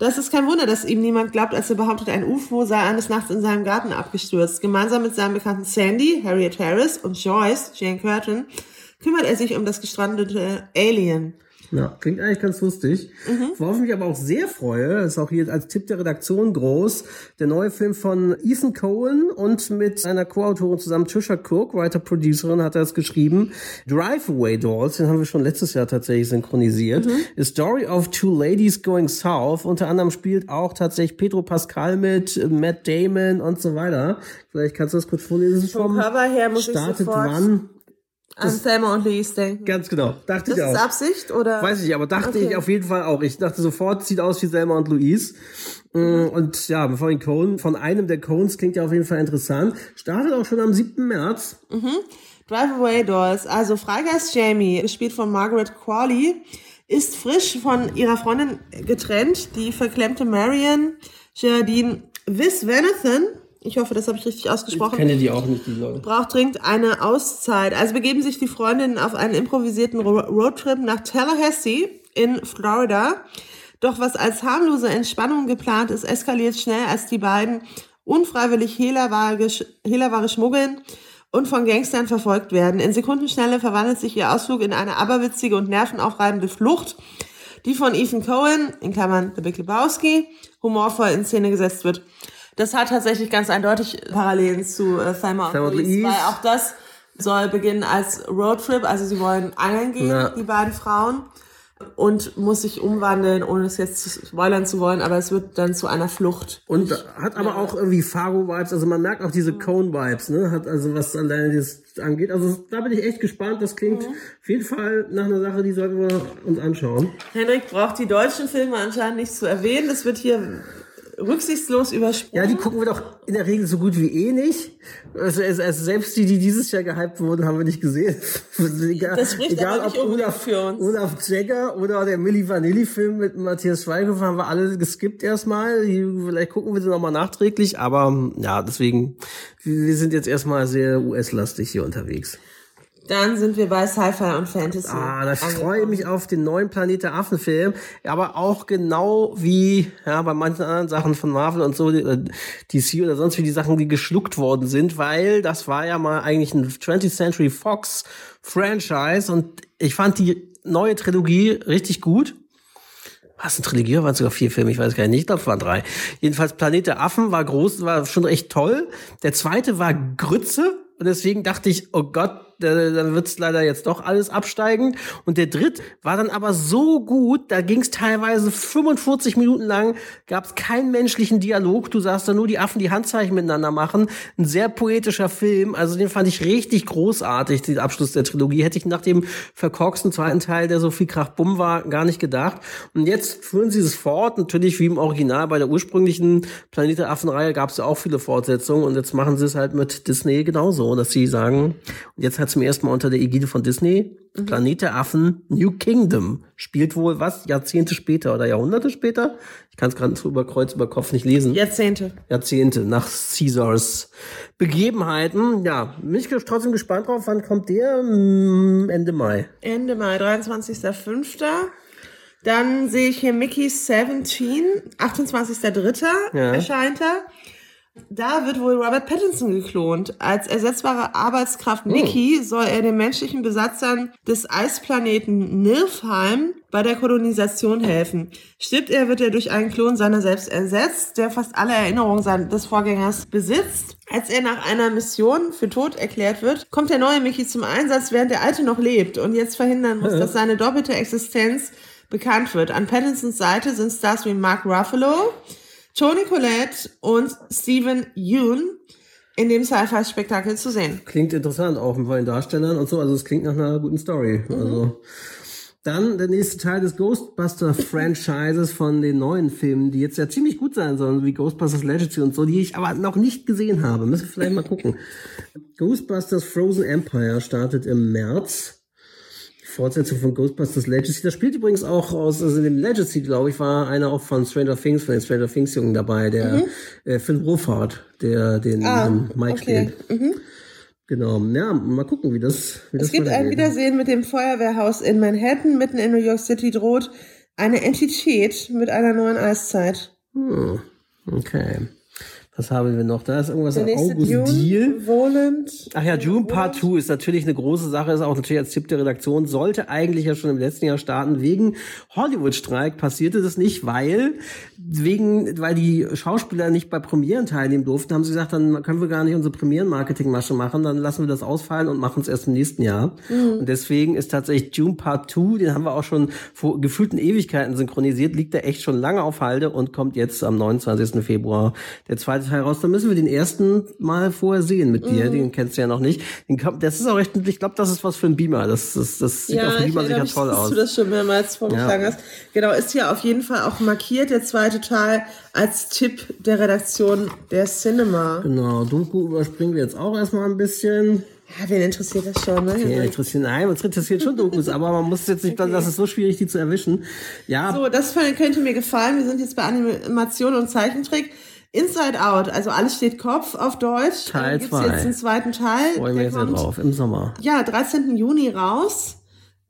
Das ist kein Wunder, dass ihm niemand glaubt, als er behauptet, ein UFO sei eines Nachts in seinem Garten abgestürzt. Gemeinsam mit seinen Bekannten Sandy, Harriet Harris und Joyce, Jane Curtin, kümmert er sich um das gestrandete Alien. Ja, klingt eigentlich ganz lustig. Mhm. Worauf ich mich aber auch sehr freue, ist auch hier als Tipp der Redaktion groß, der neue Film von Ethan Cohen und mit einer Co-Autorin zusammen, Trisha Cook, Writer-Producerin, hat er es geschrieben. Drive Away Dolls, den haben wir schon letztes Jahr tatsächlich synchronisiert. Mhm. Story of Two Ladies Going South. Unter anderem spielt auch tatsächlich Pedro Pascal mit, Matt Damon und so weiter. Vielleicht kannst du das kurz vorlesen. Es ist Vom Cover her muss ich startet sofort wann? An Thelma und Louise denken. Ganz genau. Dachte Das ich auch. ist Absicht oder? Weiß ich, aber dachte Okay. ich auf jeden Fall auch. Ich dachte sofort, sieht aus wie Selma und Louise. Mm, Und ja, bevor den Cohen, von einem der Coens klingt ja auf jeden Fall interessant. Startet auch schon am 7. März. Drive Away Dolls, also Freigeist Jamie, gespielt von Margaret Qualley, ist frisch von ihrer Freundin getrennt, die verklemmte Marion Geraldine Viswanathan. Ich hoffe, das habe ich richtig ausgesprochen. Kenne die auch nicht, die Leute. braucht dringend eine Auszeit. Also begeben sich die Freundinnen auf einen improvisierten Ro Roadtrip nach Tallahassee in Florida. Doch was als harmlose Entspannung geplant ist, eskaliert schnell, als die beiden unfreiwillig Hehlerware schmuggeln und von Gangstern verfolgt werden. In Sekundenschnelle verwandelt sich ihr Ausflug in eine aberwitzige und nervenaufreibende Flucht, die von Ethan Cohen, in Klammern The Big Lebowski, humorvoll in Szene gesetzt wird. Das hat tatsächlich ganz eindeutig Parallelen zu äh, Thelma und Louise, weil auch das soll beginnen als Roadtrip, also sie wollen angeln gehen, Ja. die beiden Frauen, und muss sich umwandeln, ohne es jetzt spoilern zu wollen, aber es wird dann zu einer Flucht. Und hat aber auch irgendwie Fargo-Vibes, also man merkt auch diese Cone-Vibes, ne? Hat also was alleine das angeht. Also da bin ich echt gespannt. Das klingt auf jeden Fall nach einer Sache, die sollten wir uns anschauen. Henrik braucht die deutschen Filme anscheinend nicht zu erwähnen, das wird hier rücksichtslos übersprungen. Ja, die gucken wir doch in der Regel so gut wie eh nicht. Also, also, selbst die, die dieses Jahr gehypt wurden, haben wir nicht gesehen. [LAUGHS] Egal, Das spricht egal aber nicht ob Olaf, für uns. Olaf Jagger oder der Milli Vanilli-Film mit Matthias Schweighöfer haben wir alle geskippt erstmal. Vielleicht gucken wir sie nochmal nachträglich, aber ja, deswegen, wir sind jetzt erstmal sehr US-lastig hier unterwegs. Dann sind wir bei Sci-Fi und Fantasy. Ah, da freue ich mich auf den neuen Planet der Affen-Film. Aber auch genau wie ja, bei manchen anderen Sachen von Marvel und so, äh, DC oder sonst wie die Sachen, die geschluckt worden sind, weil das war ja mal eigentlich ein 20th Century Fox Franchise und ich fand die neue Trilogie richtig gut. Was, eine Trilogie oder waren es sogar vier Filme? Ich weiß gar nicht. Ich glaube, es waren drei. Jedenfalls Planet der Affen war groß, war schon echt toll. Der zweite war Grütze. Und deswegen dachte ich, oh Gott, dann wird's leider jetzt doch alles absteigen. Und der dritt war dann aber so gut, da ging's teilweise 45 Minuten lang, gab's keinen menschlichen Dialog. Du sahst da nur die Affen die Handzeichen miteinander machen. Ein sehr poetischer Film. Also den fand ich richtig großartig, den Abschluss der Trilogie. Hätte ich nach dem verkorksten zweiten Teil, der so viel Krach-Bumm war, gar nicht gedacht. Und jetzt führen sie es fort. Natürlich wie im Original bei der ursprünglichen Planet der Affen-Reihe gab's ja auch viele Fortsetzungen. Und jetzt machen sie es halt mit Disney genauso, dass sie sagen, und jetzt hat zum ersten Mal unter der Ägide von Disney, Planet der Affen, New Kingdom, spielt wohl was, Jahrzehnte später oder Jahrhunderte später? Ich kann es gerade so über Kreuz über Kopf nicht lesen. Jahrzehnte. Jahrzehnte nach Caesars Begebenheiten. Ja, bin ich trotzdem gespannt drauf. Wann kommt der? Hm, Ende Mai. Ende Mai, 23.05. Dann sehe ich hier Mickey 17, 28.03. Ja. erscheint er. Da wird wohl Robert Pattinson geklont. Als ersetzbare Arbeitskraft Mickey soll er den menschlichen Besatzern des Eisplaneten Nilfheim bei der Kolonisation helfen. Stirbt er, wird er durch einen Klon seiner selbst ersetzt, der fast alle Erinnerungen des Vorgängers besitzt. Als er nach einer Mission für tot erklärt wird, kommt der neue Mickey zum Einsatz, während der alte noch lebt und jetzt verhindern muss, dass seine doppelte Existenz bekannt wird. An Pattinsons Seite sind Stars wie Mark Ruffalo, Tony Collette und Stephen Yeun in dem Sci-Fi-Spektakel zu sehen. Klingt interessant, auch mit neuen Darstellern und so. Also es klingt nach einer guten Story. Also Dann der nächste Teil des Ghostbuster-Franchises von den neuen Filmen, die jetzt ja ziemlich gut sein sollen, wie Ghostbusters Legacy und so, die ich aber noch nicht gesehen habe. Müssen wir vielleicht mal gucken. Ghostbusters Frozen Empire startet im März. Fortsetzung von Ghostbusters Legacy. Da spielt übrigens auch aus, also in dem Legacy, glaube ich, war einer auch von Stranger Things, von den Stranger Things Jungen dabei, der mhm. äh, Phil Ruffard, der den ah, ähm, Mike okay. spielt. Mhm. Genau, ja, mal gucken, wie das wie Es das gibt ein Wiedersehen mit dem Feuerwehrhaus in Manhattan, mitten in New York City droht eine Entität mit einer neuen Eiszeit. Hm, okay. Was haben wir noch? Da ist irgendwas Der August Dune, Deal. Woland. Ach ja, June Part 2 ist natürlich eine große Sache, ist auch natürlich als Tipp der Redaktion, sollte eigentlich ja schon im letzten Jahr starten. Wegen Hollywood-Streik passierte das nicht, weil wegen, weil die Schauspieler nicht bei Premieren teilnehmen durften, haben sie gesagt, dann können wir gar nicht unsere Premieren-Marketing-Masche machen, dann lassen wir das ausfallen und machen es erst im nächsten Jahr. Mhm. Und deswegen ist tatsächlich June Part 2, den haben wir auch schon vor gefühlten Ewigkeiten synchronisiert, liegt der echt schon lange auf Halde und kommt jetzt am 29. Februar. Der zweite Teil raus, dann müssen wir den ersten mal vorher sehen mit dir. Mhm. Den kennst du ja noch nicht. Den, das ist auch recht, ich glaube, das ist was für ein Beamer. Das, das, das sieht ja, auf dem Beamer sicher toll aus. du das schon mehrmals vorgeschlagen ja. hast. Genau, ist hier auf jeden Fall auch markiert, der zweite Teil, als Tipp der Redaktion der Cinema. Genau, Doku überspringen wir jetzt auch erstmal ein bisschen. Ja, wen interessiert das schon, ne? Okay, interessiert, nein, uns interessiert schon Dokus, aber man muss jetzt nicht, okay. das ist so schwierig, die zu erwischen. Ja. So, das könnte mir gefallen. Wir sind jetzt bei Animation und Zeichentrick. Inside Out, also alles steht Kopf auf Deutsch. Teil 2. jetzt einen zweiten Teil. Freuen wir jetzt drauf, im Sommer. Ja, 13. Juni raus.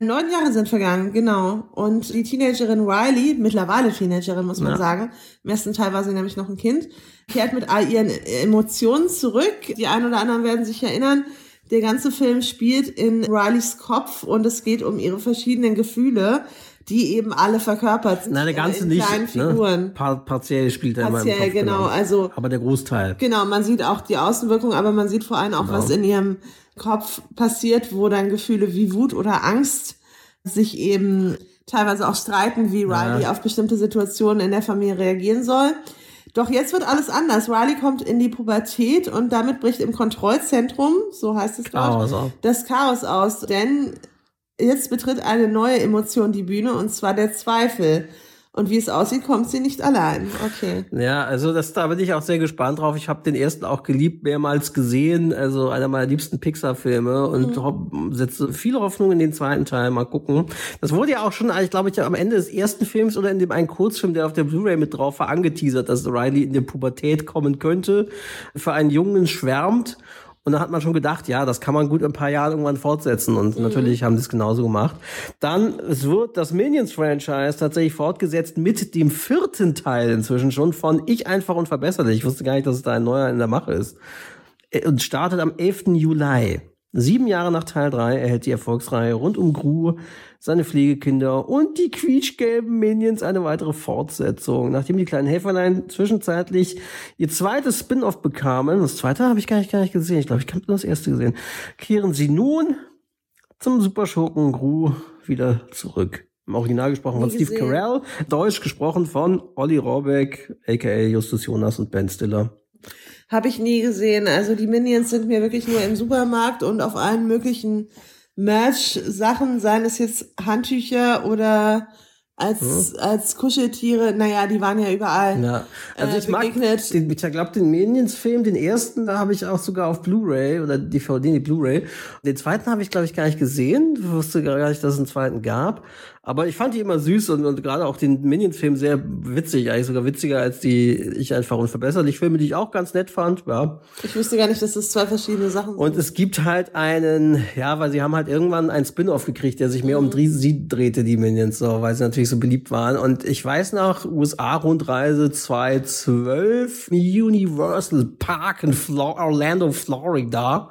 Neun Jahre sind vergangen, genau. Und die Teenagerin Riley, mittlerweile Teenagerin, muss man ja. sagen, im ersten Teil war sie nämlich noch ein Kind, kehrt mit all ihren Emotionen zurück. Die einen oder anderen werden sich erinnern, der ganze Film spielt in Rileys Kopf und es geht um ihre verschiedenen Gefühle die eben alle verkörpert sind. Nein, der ganze in nicht. Kleinen ne? Figuren. Ne? Par partiell spielt er Partiell, immer im Kopf, genau. genau. Also, aber der Großteil. Genau, man sieht auch die Außenwirkung, aber man sieht vor allem auch, genau. was in ihrem Kopf passiert, wo dann Gefühle wie Wut oder Angst sich eben teilweise auch streiten, wie Riley ja. auf bestimmte Situationen in der Familie reagieren soll. Doch jetzt wird alles anders. Riley kommt in die Pubertät und damit bricht im Kontrollzentrum, so heißt es dort, Chaos das Chaos aus. Denn jetzt betritt eine neue Emotion die Bühne und zwar der Zweifel. Und wie es aussieht, kommt sie nicht allein. Okay. Ja, also das da bin ich auch sehr gespannt drauf. Ich habe den ersten auch geliebt, mehrmals gesehen. Also einer meiner liebsten Pixar-Filme und mhm. setze viele Hoffnung in den zweiten Teil. Mal gucken. Das wurde ja auch schon, ich glaube, ich am Ende des ersten Films oder in dem einen Kurzfilm, der auf der Blu-ray mit drauf war, angeteasert, dass Riley in die Pubertät kommen könnte, für einen Jungen schwärmt und da hat man schon gedacht, ja, das kann man gut in ein paar Jahren irgendwann fortsetzen. Und mhm. natürlich haben sie es genauso gemacht. Dann, es wird das Minions-Franchise tatsächlich fortgesetzt mit dem vierten Teil inzwischen schon von Ich einfach und verbesserlich. Ich wusste gar nicht, dass es da ein neuer in der Mache ist. Äh, und startet am 11. Juli. Sieben Jahre nach Teil 3 erhält die Erfolgsreihe rund um Gru, seine Pflegekinder und die quietschgelben Minions eine weitere Fortsetzung. Nachdem die kleinen Helferlein zwischenzeitlich ihr zweites Spin-off bekamen, das zweite habe ich gar nicht, gar nicht gesehen, ich glaube, ich habe nur das erste gesehen, kehren sie nun zum Superschurken Gru wieder zurück. Im Original gesprochen von Steve Carell, Deutsch gesprochen von Olli Rohrbeck, aka Justus Jonas und Ben Stiller. Habe ich nie gesehen. Also die Minions sind mir wirklich nur im Supermarkt und auf allen möglichen Merch-Sachen, seien es jetzt Handtücher oder als, hm. als Kuscheltiere, naja, die waren ja überall. Ja. Also ich äh, mag den, ich glaube, den Minions-Film, den ersten, da habe ich auch sogar auf Blu-ray oder DVD, die Blu-ray. Den zweiten habe ich, glaube ich, gar nicht gesehen. Ich wusste gar nicht, dass es einen zweiten gab. Aber ich fand die immer süß und, und gerade auch den Minions-Film sehr witzig, eigentlich sogar witziger als die Ich einfach unverbesserlich Filme, die ich auch ganz nett fand. Ja. Ich wusste gar nicht, dass das zwei verschiedene Sachen sind. Und es gibt halt einen, ja, weil sie haben halt irgendwann einen Spin-off gekriegt, der sich mehr mhm. um sie drehte, die Minions, so, weil sie natürlich so beliebt waren. Und ich weiß nach USA-Rundreise 2012, Universal Park in Flor Orlando, Florida,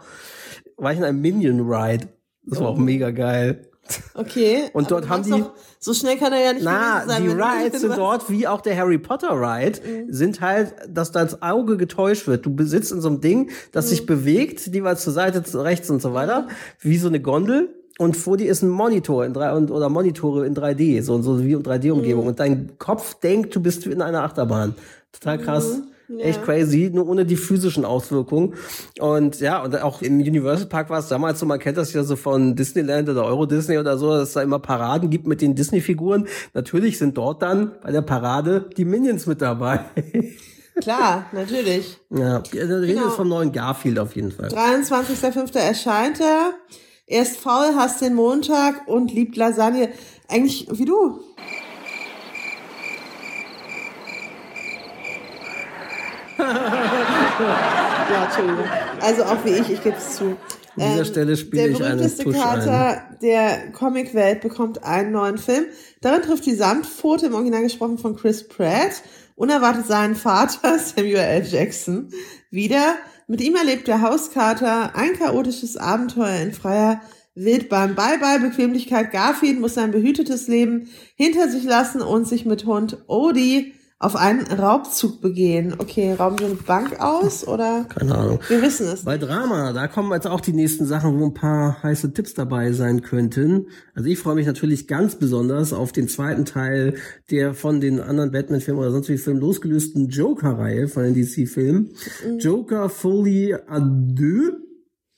war ich in einem Minion Ride. Das war oh. auch mega geil. Okay. Und dort haben die. Doch, so schnell kann er ja nicht Na, sein, die Rides sind dort, wie auch der Harry Potter Ride, mhm. sind halt, dass das Auge getäuscht wird. Du besitzt in so einem Ding, das mhm. sich bewegt, jeweils zur Seite, zu rechts und so weiter, wie so eine Gondel. Und vor dir ist ein Monitor in drei und, oder Monitore in 3D, so, so wie in 3D-Umgebung. Mhm. Und dein Kopf denkt, du bist in einer Achterbahn. Total krass. Mhm. Ja. Echt crazy, nur ohne die physischen Auswirkungen. Und ja, und auch im Universal Park war es damals so, man kennt das ja so von Disneyland oder Euro Disney oder so, dass es da immer Paraden gibt mit den Disney-Figuren. Natürlich sind dort dann bei der Parade die Minions mit dabei. [LAUGHS] Klar, natürlich. Ja, die Rede genau. ist vom neuen Garfield auf jeden Fall. 23.05. erscheint er. Er ist faul, hasst den Montag und liebt Lasagne. Eigentlich wie du. Ja, Entschuldigung. Also auch wie ich, ich gebe es zu. An dieser ähm, Stelle spiele ich einen Tusch Der Kater ein. der Comicwelt bekommt einen neuen Film. Darin trifft die Samtpfote, im Original gesprochen von Chris Pratt, unerwartet seinen Vater [LAUGHS] Samuel L. Jackson wieder. Mit ihm erlebt der Hauskater ein chaotisches Abenteuer in freier Wildbahn. Bye bye Bequemlichkeit. Garfield muss sein behütetes Leben hinter sich lassen und sich mit Hund Odie auf einen Raubzug begehen. Okay, rauben wir eine Bank aus oder? Keine Ahnung. Wir wissen es. Bei Drama, da kommen jetzt auch die nächsten Sachen, wo ein paar heiße Tipps dabei sein könnten. Also ich freue mich natürlich ganz besonders auf den zweiten Teil der von den anderen Batman-Filmen oder sonst wie Filmen losgelösten Joker-Reihe von den DC-Filmen. Mhm. Joker Fully Adieu,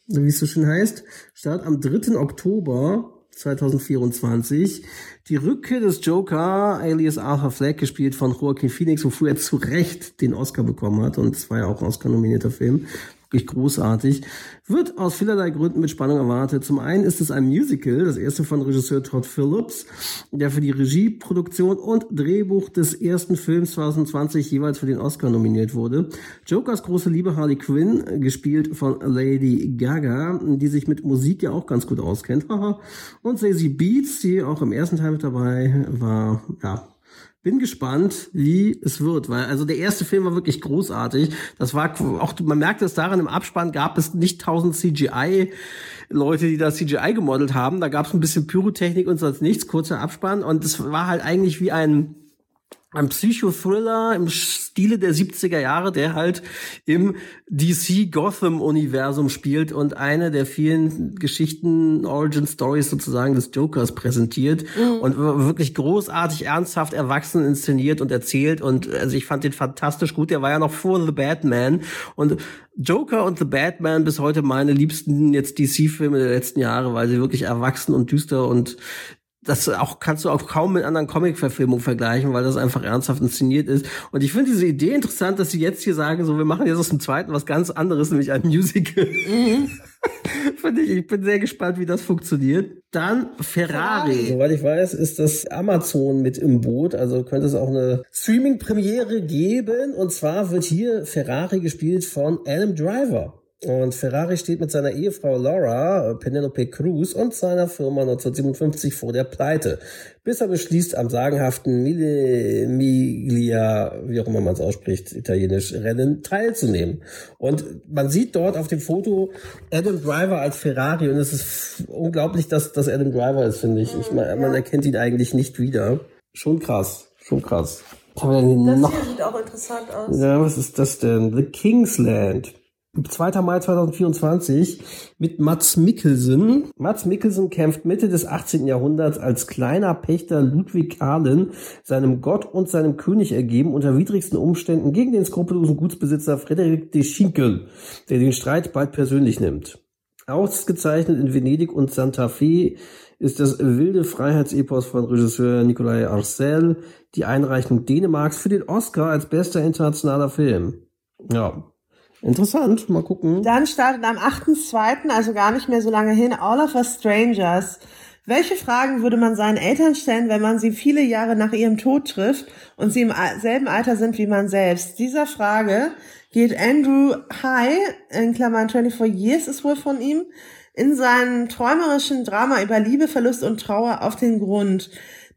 wie es so schön heißt, startet am 3. Oktober 2024. Die Rückkehr des Joker, alias Arthur Fleck, gespielt von Joaquin Phoenix, wofür er zu Recht den Oscar bekommen hat. Und es war ja auch Oscar-nominierter Film wirklich großartig. Wird aus vielerlei Gründen mit Spannung erwartet. Zum einen ist es ein Musical, das erste von Regisseur Todd Phillips, der für die Regie, Produktion und Drehbuch des ersten Films 2020 jeweils für den Oscar nominiert wurde. Jokers große Liebe Harley Quinn, gespielt von Lady Gaga, die sich mit Musik ja auch ganz gut auskennt. [LAUGHS] und Stacey Beats, die auch im ersten Teil mit dabei war, ja, bin gespannt, wie es wird, weil also der erste Film war wirklich großartig. Das war auch, man merkt es daran, im Abspann gab es nicht tausend CGI Leute, die da CGI gemodelt haben. Da gab es ein bisschen Pyrotechnik und sonst nichts, kurzer Abspann und es war halt eigentlich wie ein ein Psychothriller im Stile der 70er Jahre, der halt im DC Gotham Universum spielt und eine der vielen Geschichten, Origin Stories sozusagen des Jokers präsentiert mhm. und wirklich großartig ernsthaft erwachsen inszeniert und erzählt und also ich fand den fantastisch gut. Der war ja noch vor The Batman und Joker und The Batman bis heute meine liebsten jetzt DC-Filme der letzten Jahre, weil sie wirklich erwachsen und düster und das auch kannst du auch kaum mit anderen Comic-Verfilmungen vergleichen, weil das einfach ernsthaft inszeniert ist. Und ich finde diese Idee interessant, dass sie jetzt hier sagen, so wir machen jetzt aus dem zweiten was ganz anderes, nämlich ein Musical. Mhm. [LAUGHS] finde ich, ich bin sehr gespannt, wie das funktioniert. Dann Ferrari. Ferrari. Soweit ich weiß, ist das Amazon mit im Boot. Also könnte es auch eine Streaming-Premiere geben. Und zwar wird hier Ferrari gespielt von Adam Driver. Und Ferrari steht mit seiner Ehefrau Laura, äh, Penelope Cruz und seiner Firma 1957 vor der Pleite, bis er beschließt, am sagenhaften Mille Miglia, wie auch immer man es ausspricht, italienisch, Rennen teilzunehmen. Und man sieht dort auf dem Foto Adam Driver als Ferrari und es ist unglaublich, dass das Adam Driver ist, finde ich. ich man, man erkennt ihn eigentlich nicht wieder. Schon krass, schon krass. das hier sieht auch interessant aus. Ja, was ist das denn? The Kingsland. 2. Mai 2024 mit Mats Mikkelsen. Mats Mikkelsen kämpft Mitte des 18. Jahrhunderts als kleiner Pächter Ludwig Ahlen seinem Gott und seinem König ergeben unter widrigsten Umständen gegen den skrupellosen Gutsbesitzer Frederik de Schinkel, der den Streit bald persönlich nimmt. Ausgezeichnet in Venedig und Santa Fe ist das wilde Freiheitsepos von Regisseur Nikolai Arcel, die Einreichung Dänemarks für den Oscar als bester internationaler Film. Ja, Interessant, mal gucken. Dann startet am 8.2., also gar nicht mehr so lange hin, All of Us Strangers. Welche Fragen würde man seinen Eltern stellen, wenn man sie viele Jahre nach ihrem Tod trifft und sie im selben Alter sind wie man selbst? Dieser Frage geht Andrew High, in Klammern 24 Years ist wohl von ihm, in seinem träumerischen Drama über Liebe, Verlust und Trauer auf den Grund.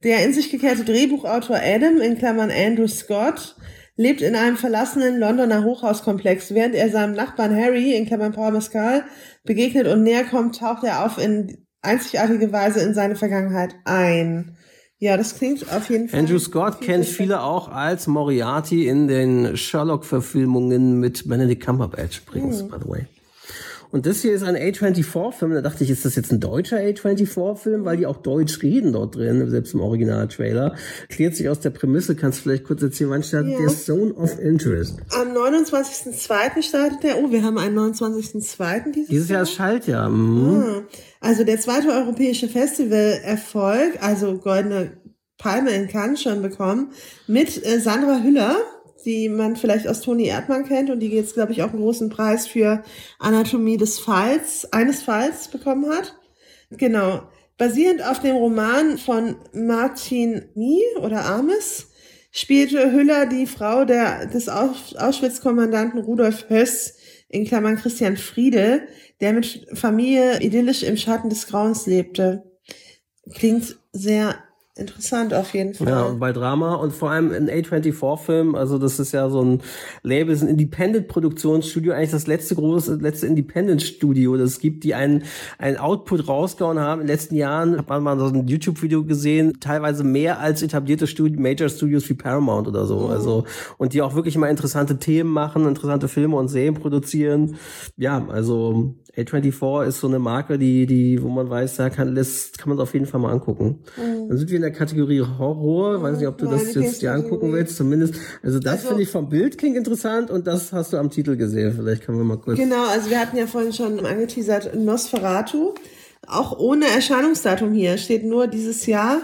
Der in sich gekehrte Drehbuchautor Adam, in Klammern Andrew Scott, lebt in einem verlassenen Londoner Hochhauskomplex. Während er seinem Nachbarn Harry, in Klammern Paul Mescal, begegnet und näher kommt, taucht er auf in einzigartige Weise in seine Vergangenheit ein. Ja, das klingt auf jeden Fall. Andrew Scott kennt viele auch als Moriarty in den Sherlock-Verfilmungen mit Benedict Cumberbatch übrigens, hm. by the way. Und das hier ist ein A24-Film. Da dachte ich, ist das jetzt ein deutscher A24-Film, weil die auch Deutsch reden dort drin, selbst im Original-Trailer. Klärt sich aus der Prämisse, kannst du vielleicht kurz erzählen, wann startet Ja. der Zone of Interest? Am 29.02. startet der. Oh, wir haben einen 29.02. dieses, Dieses Jahr ist Schaltjahr. Mhm. Ah, Also der zweite europäische Festival-Erfolg, also Goldene Palme in Cannes schon bekommen, mit äh, Sandra Hüller, die man vielleicht aus Toni Erdmann kennt und die jetzt, glaube ich, auch einen großen Preis für Anatomie des Falls, eines Falls bekommen hat. Genau. Basierend auf dem Roman von Martin Nie oder Ames spielte Hüller die Frau der, des Aus- Auschwitz-Kommandanten Rudolf Höss, in Klammern Christian Friede, der mit Familie idyllisch im Schatten des Grauens lebte. Klingt sehr interessant auf jeden Fall. Ja, und bei Drama und vor allem ein A24-Film, also das ist ja so ein Label, ist ein Independent-Produktionsstudio, eigentlich das letzte große, letzte Independent-Studio, das es gibt, die einen, einen Output rausgehauen haben. In den letzten Jahren hat man mal so ein YouTube-Video gesehen, teilweise mehr als etablierte Studi Major-Studios wie Paramount oder so. Also, und die auch wirklich mal interessante Themen machen, interessante Filme und Serien produzieren. Ja, also A24 ist so eine Marke, die, die, wo man weiß, da kann, das kann man es auf jeden Fall mal angucken. Dann sind wir in der Kategorie Horror. Weiß nicht, ob du Meine das jetzt dir angucken willst. Zumindest, also das Also- finde ich vom Bild klingt interessant und das hast du am Titel gesehen. Vielleicht können wir mal kurz. Genau, also wir hatten ja vorhin schon angeteasert Nosferatu. Auch ohne Erscheinungsdatum hier steht nur dieses Jahr,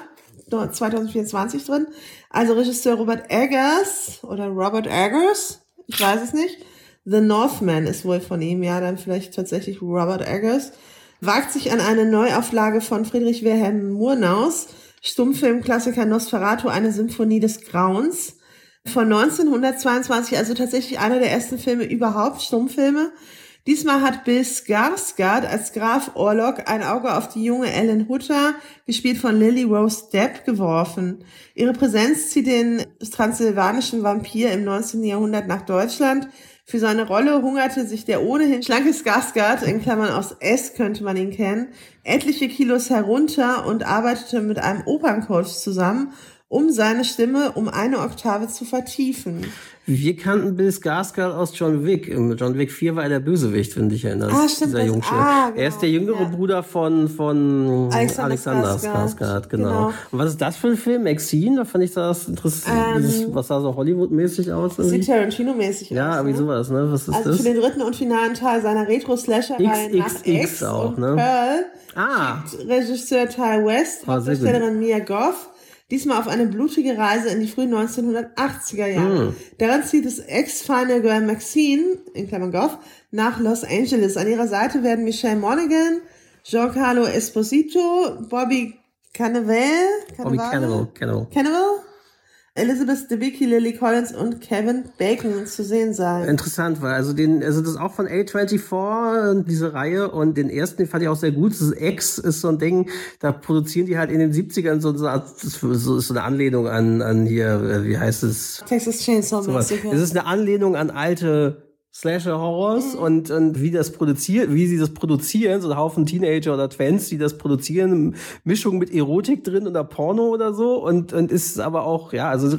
nur 2024 drin. Also Regisseur Robert Eggers oder Robert Eggers, ich weiß es nicht. The Northman ist wohl von ihm, ja, dann vielleicht tatsächlich Robert Eggers. Wagt sich an eine Neuauflage von Friedrich Wilhelm Murnaus, Stummfilmklassiker Nosferatu, eine Symphonie des Grauens von 1922, also tatsächlich einer der ersten Filme überhaupt, Stummfilme. Diesmal hat Bill Skarsgård als Graf Orlok ein Auge auf die junge Ellen Hutter, gespielt von Lily Rose Depp, geworfen. Ihre Präsenz zieht den transsilvanischen Vampir im 19. Jahrhundert nach Deutschland. Für seine Rolle hungerte sich der ohnehin schlanke Skarsgård, in Klammern aus S könnte man ihn kennen, etliche Kilos herunter und arbeitete mit einem Operncoach zusammen, um seine Stimme um eine Oktave zu vertiefen. Wir kannten Bill Skarsgård aus John Wick. John Wick 4 war er der Bösewicht, wenn dich erinnerst. Ah, stimmt, Dieser Jungsche. ah, genau, er ist der jüngere ja. Bruder von, von Alexander Alexander Skarsgård, genau. genau. Und was ist das für ein Film? Maxine? Da fand ich das interessant. Ähm, Dieses, was sah so Hollywood-mäßig aus? Sieht Irgendwie? Tarantino-mäßig Ja, aus. irgendwie ne? sowas, ne? Was ist Also das? für den dritten und finalen Teil seiner Retro-Slasher-Reihe nach XXX X auch, und ne? Pearl Ah, Regisseur Ty West, Ah, sehr gut. Hauptdarstellerin Mia Goff, diesmal auf eine blutige Reise in die frühen 1980er Jahre. Hm. Daran zieht das Ex-Final Girl Maxine, in Klammern Goff, nach Los Angeles. An ihrer Seite werden Michelle Monaghan, Giancarlo Esposito, Bobby Cannavale, Bobby Cannibal, Cannibal. Cannibal, Elizabeth Debicki, Lily Collins und Kevin Bacon zu sehen sein. Interessant, weil also den, also das ist auch von A24, diese Reihe, und den ersten, den fand ich auch sehr gut. Das ist X ist so ein Ding, da produzieren die halt in den 70ern so, so, so so eine Anlehnung an, an hier, äh, wie heißt es? Texas Chainsaw. Massacre. Es ist eine Anlehnung an alte Slasher-Horrors und, und wie das produziert, wie sie das produzieren, so ein Haufen Teenager oder Twins, die das produzieren, Mischung mit Erotik drin oder Porno oder so und, und ist aber auch, ja, also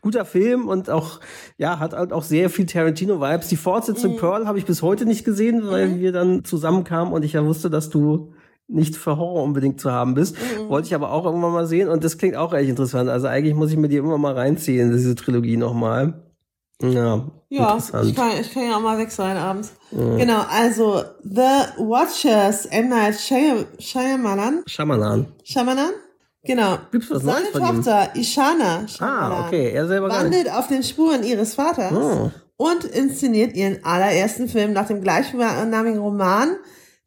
guter Film und auch, ja, hat halt auch sehr viel Tarantino-Vibes. Die Fortsetzung Pearl habe ich bis heute nicht gesehen, weil wir dann zusammenkamen und ich ja wusste, dass du nicht für Horror unbedingt zu haben bist. Wollte ich aber auch irgendwann mal sehen und das klingt auch echt interessant. Also eigentlich muss ich mir die immer mal reinziehen, diese Trilogie nochmal. Ja, Ja, ich kann, ich kann ja auch mal weg sein abends. Genau, also The Watchers, M. Night Shyam- Shyamalan. Schamalan. Shyamalan? Genau. Gibt's was Seine Neues? Tochter Ishana Shyamalan Ah, okay, er selber wandelt auf den Spuren ihres Vaters Oh. und inszeniert ihren allerersten Film nach dem gleichnamigen Roman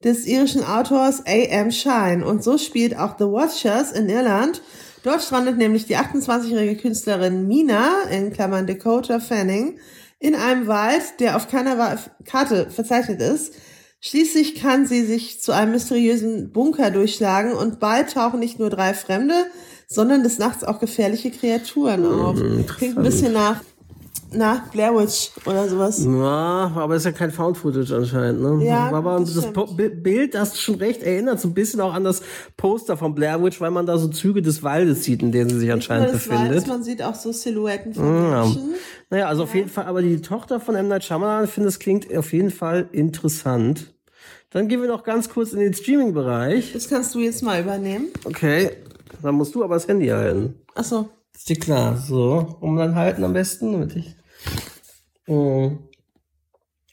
des irischen Autors A.M. Shine. Und so spielt auch The Watchers in Irland. Dort strandet nämlich die 28-jährige Künstlerin Mina, in Klammern Dakota Fanning, in einem Wald, der auf keiner Karte verzeichnet ist. Schließlich kann sie sich zu einem mysteriösen Bunker durchschlagen und bald tauchen nicht nur drei Fremde, sondern des Nachts auch gefährliche Kreaturen auf. Klingt ein bisschen nach, nach Blair Witch oder sowas. Ja, aber ist ja kein Found Footage anscheinend, ne? Ja, aber das das Bild, hast du schon recht, erinnert so ein bisschen auch an das Poster von Blair Witch, weil man da so Züge des Waldes sieht, in denen sie sich anscheinend Das befindet. Weiß, man sieht auch so Silhouetten von Ja. Menschen. Naja, also auf jeden Fall, aber die Tochter von M. Night Shyamalan, ich finde, es klingt auf jeden Fall interessant. Dann gehen wir noch ganz kurz in den Streaming-Bereich. Das kannst du jetzt mal übernehmen. Okay, dann musst du aber das Handy halten. Ach so. Ist dir klar? So, um dann halten am besten, damit ich. Oh.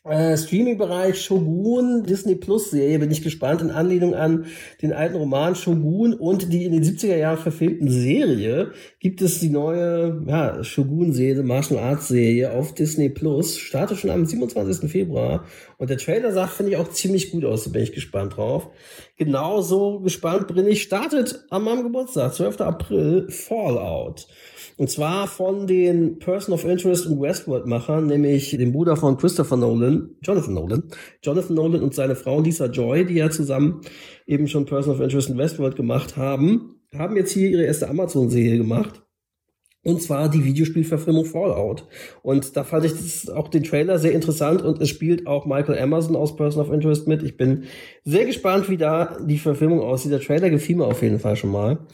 Äh, Streaming-Bereich Shogun, Disney Plus Serie, bin ich gespannt, in Anlehnung an den alten Roman Shogun und die in den 70er Jahren verfilmten Serie gibt es die neue ja, Shogun-Serie, Martial Arts Serie auf Disney Plus. Startet schon am 27. Februar und der Trailer sah, finde ich, auch ziemlich gut aus, da bin ich gespannt drauf. Genauso gespannt bin ich, startet an meinem Geburtstag, 12. April, Fallout. Und zwar von den Person of Interest und Westworld-Machern, nämlich dem Bruder von Christopher Nolan, Jonathan Nolan. Jonathan Nolan und seine Frau Lisa Joy, die ja zusammen eben schon Person of Interest und Westworld gemacht haben, haben jetzt hier ihre erste Amazon-Serie gemacht. Und zwar die Videospielverfilmung Fallout. Und da fand ich das, auch den Trailer sehr interessant und es spielt auch Michael Emerson aus Person of Interest mit. Ich bin sehr gespannt, wie da die Verfilmung aussieht. Der Trailer gefiel mir auf jeden Fall schon mal.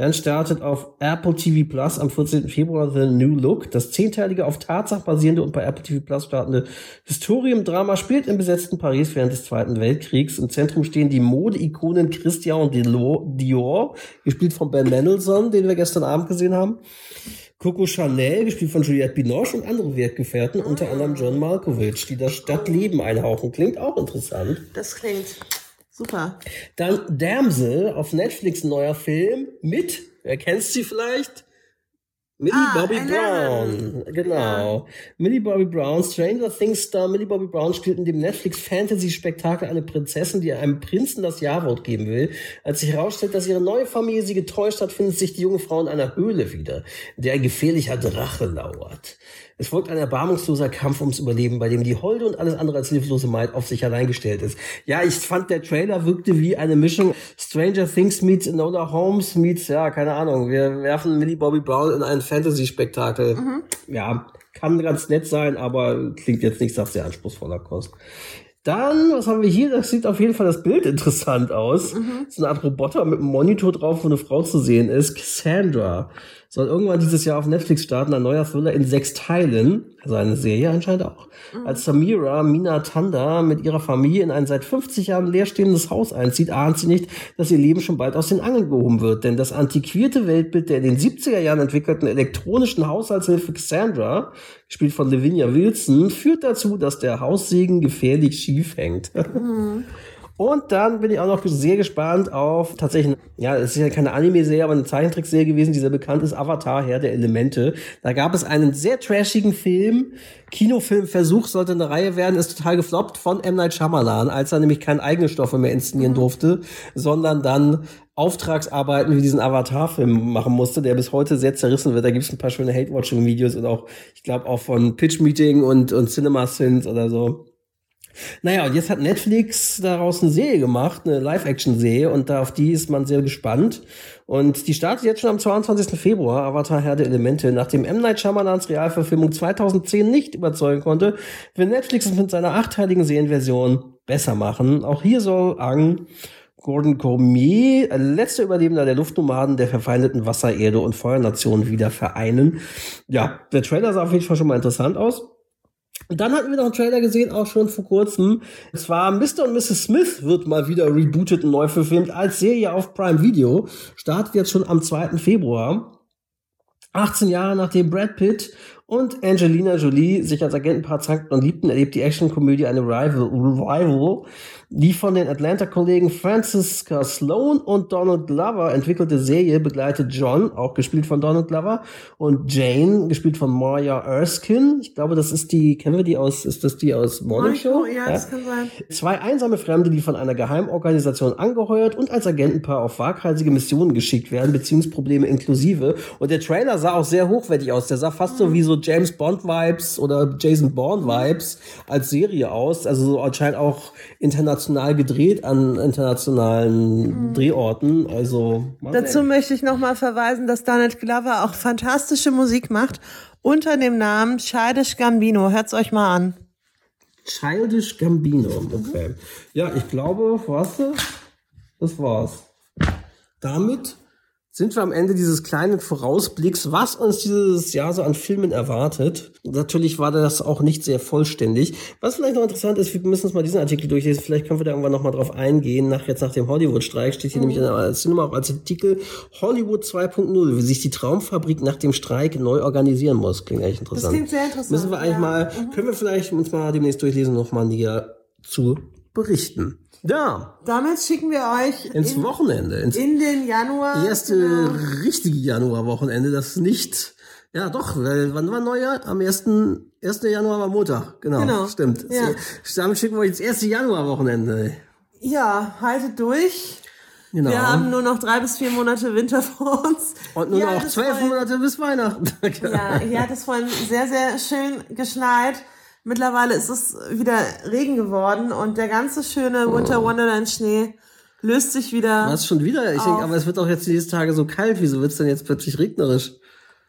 Dann startet auf Apple TV Plus am 14. Februar The New Look. Das zehnteilige auf Tatsache basierende und bei Apple TV Plus startende Historium-Drama spielt im besetzten Paris während des Zweiten Weltkriegs. Im Zentrum stehen die Mode-Ikonen Christian Dior, gespielt von Ben Mendelssohn, den wir gestern Abend gesehen haben. Coco Chanel, gespielt von Juliette Binoche und andere Werkgefährten, unter anderem John Malkovich, die das Stadtleben einhauchen. Klingt auch interessant. Das klingt super. Dann Damsel auf Netflix, neuer Film mit, wer kennt sie vielleicht? Millie Ah, Bobby. Brown, genau. Millie Bobby Brown, Stranger Things Star Millie Bobby Brown spielt in dem Netflix-Fantasy-Spektakel eine Prinzessin, die einem Prinzen das Ja-Wort geben will. Als sich herausstellt, dass ihre neue Familie sie getäuscht hat, findet sich die junge Frau in einer Höhle wieder, in der ein gefährlicher Drache lauert. Es folgt ein erbarmungsloser Kampf ums Überleben, bei dem die Holde und alles andere als hilflose Maid auf sich allein gestellt ist. Ja, ich fand, der Trailer wirkte wie eine Mischung Stranger Things meets Enola Holmes meets, ja, keine Ahnung, wir werfen Millie Bobby Brown in ein Fantasy-Spektakel. Ja, kann ganz nett sein, aber klingt jetzt nicht nach sehr anspruchsvoller Kost. Dann, was haben wir hier? Das sieht auf jeden Fall das Bild interessant aus. So eine Art Roboter mit einem Monitor drauf, wo eine Frau zu sehen ist. Cassandra soll irgendwann dieses Jahr auf Netflix starten, ein neuer Thriller in sechs Teilen. Also eine Serie anscheinend auch. Als Samira Mina Tanda mit ihrer Familie in ein seit 50 Jahren leerstehendes Haus einzieht, ahnt sie nicht, dass ihr Leben schon bald aus den Angeln gehoben wird. Denn das antiquierte Weltbild der in den 70er Jahren entwickelten elektronischen Haushaltshilfe Cassandra, gespielt von Lavinia Wilson, führt dazu, dass der Haussegen gefährlich schief hängt. Und dann bin ich auch noch sehr gespannt auf tatsächlich, ja, es ist ja keine Anime-Serie, aber eine Zeichentrickserie gewesen, die sehr bekannt ist, Avatar, Herr der Elemente. Da gab es einen sehr trashigen Film, Kinofilmversuch, sollte eine Reihe werden, ist total gefloppt von M. Night Shyamalan, als er nämlich keine eigenen Stoffe mehr inszenieren durfte, sondern dann Auftragsarbeiten wie diesen Avatar-Film machen musste, der bis heute sehr zerrissen wird. Da gibt es ein paar schöne Hate-Watching-Videos und auch, ich glaube, auch von Pitch-Meeting und, und Cinema-Sins oder so. Naja, und jetzt hat Netflix daraus eine Serie gemacht, eine Live-Action-Serie, und da auf die ist man sehr gespannt. Und die startet jetzt schon am 22. Februar, Avatar Herr der Elemente. Nachdem M. Night Shyamalans Realverfilmung 2010 nicht überzeugen konnte, will Netflix es mit seiner achteiligen Serienversion besser machen. Auch hier soll Ang Gordon Cormier, letzter Überlebender der Luftnomaden der verfeindeten Wasser-, Erde- und Feuernation wieder vereinen. Ja, der Trailer sah auf jeden Fall schon mal interessant aus. Dann hatten wir noch einen Trailer gesehen, auch schon vor kurzem. Es war Mr. und Mrs. Smith wird mal wieder rebootet und neu verfilmt als Serie auf Prime Video. Startet jetzt schon am 2. Februar. 18 Jahre nachdem Brad Pitt und Angelina Jolie sich als Agentenpaar zankten und liebten, erlebt die Actionkomödie eine Rival, Revival. Die von den Atlanta-Kollegen Francisca Sloan und Donald Glover entwickelte Serie begleitet John, auch gespielt von Donald Glover, und Jane, gespielt von Maya Erskine. Ich glaube, das ist die, kennen wir die aus, ist das die aus Morning Show? Ja, das kann sein. Zwei einsame Fremde, die von einer Geheimorganisation angeheuert und als Agentenpaar auf waghalsige Missionen geschickt werden, Beziehungsprobleme inklusive. Und der Trailer sah auch sehr hochwertig aus. Der sah fast so wie so James Bond Vibes oder Jason Bourne Vibes als Serie aus. Also so anscheinend auch international gedreht an internationalen Drehorten. Also Dazu sehen. möchte ich nochmal verweisen, dass Donald Glover auch fantastische Musik macht unter dem Namen Childish Gambino. Hört's euch mal an. Childish Gambino. Okay. Ja, ich glaube, was? Das war's. Damit sind wir am Ende dieses kleinen Vorausblicks, was uns dieses Jahr so an Filmen erwartet. Natürlich war das auch nicht sehr vollständig. Was vielleicht noch interessant ist, wir müssen uns mal diesen Artikel durchlesen, vielleicht können wir da irgendwann nochmal drauf eingehen. Nach jetzt nach dem Hollywood-Streik steht hier mhm. nämlich in der Cinema auch als Artikel Hollywood 2.0, wie sich die Traumfabrik nach dem Streik neu organisieren muss. Klingt eigentlich interessant. Das klingt sehr interessant. Müssen wir eigentlich ja. mal, mhm. können wir vielleicht uns mal demnächst durchlesen, nochmal näher zu berichten. Ja. Damit schicken wir euch ins in, Wochenende. Ins in den Januar. Erste genau. richtige Januarwochenende, das nicht, ja doch, weil wann war Neujahr? Am 1. 1. Januar war Montag. Genau, genau. stimmt. Ja. Damit schicken wir euch ins erste Januarwochenende. Ja, haltet durch. Genau. Wir haben nur noch drei bis vier Monate Winter vor uns. Und nur noch zwölf Monate bis Weihnachten. [LAUGHS] ja, hier hat es vorhin sehr, sehr schön geschneit. Mittlerweile ist es wieder Regen geworden und der ganze schöne Winter Wonderland Schnee löst sich wieder. Was schon wieder? Ich denke, aber es wird auch jetzt diese Tage so kalt. Wieso wird es denn jetzt plötzlich regnerisch?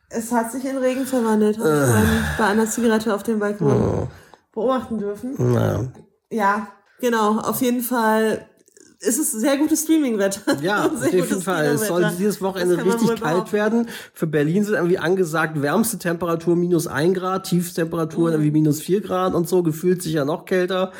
Es hat sich in Regen verwandelt. Habe äh. bei einer Zigarette auf dem Balkon oh. beobachten dürfen. Ja. ja, genau. Auf jeden Fall es ist sehr gutes Streaming-Wetter. Ja, [LAUGHS] auf jeden Fall. Es soll dieses Wochenende richtig kalt werden. Für Berlin sind irgendwie angesagt, wärmste Temperatur minus ein Grad, Tiefstemperatur mhm. irgendwie minus vier Grad und so. Gefühlt sicher noch kälter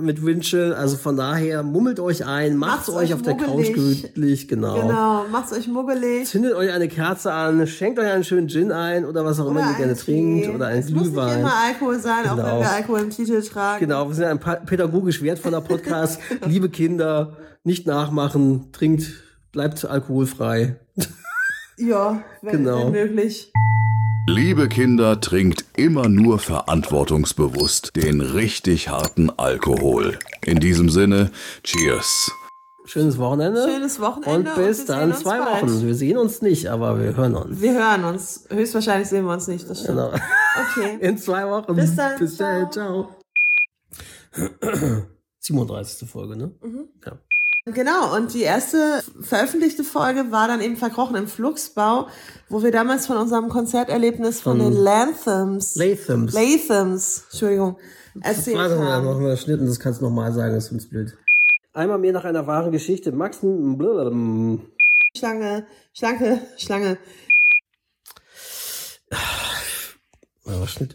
mit Windchill. Also von daher mummelt euch ein, macht's, macht's euch auf muggelig. der Couch gemütlich, genau. Genau, macht's euch muggelig. Zündet euch eine Kerze an, schenkt euch einen schönen Gin ein oder was auch oder immer ihr gerne Tee. trinkt oder einen Glühwein. Es muss nicht immer Alkohol sein, genau. auch wenn genau. wir Alkohol im Titel tragen. Genau, wir sind ein pädagogisch wertvoller Podcast. [LAUGHS] Liebe Kinder, nicht nachmachen, trinkt, bleibt alkoholfrei. Ja, [LAUGHS] wenn, genau. wenn möglich. Liebe Kinder, trinkt immer nur verantwortungsbewusst den richtig harten Alkohol. In diesem Sinne, cheers. Schönes Wochenende. Schönes Wochenende. Und bis und dann zwei bald. Wochen. Wir sehen uns nicht, aber wir hören uns. Wir hören uns. Höchstwahrscheinlich sehen wir uns nicht. Das stimmt. Genau. Okay. [LAUGHS] In zwei Wochen. Bis dann. Bis dann. Ciao. 37. [CLEARS THROAT] Folge, ne? Mhm. Ja. Genau, und die erste veröffentlichte Folge war dann eben Verkrochen im Flugsbau, wo wir damals von unserem Konzerterlebnis von, von den Lanthams, Lathams, Lathams, Entschuldigung, erzählt Warte mal, machen wir Schnitt und das kannst du nochmal sagen, das ist uns blöd. Einmal mehr nach einer wahren Geschichte. Max. Schlange, Schlanke, Schlange. Aber Schnitt.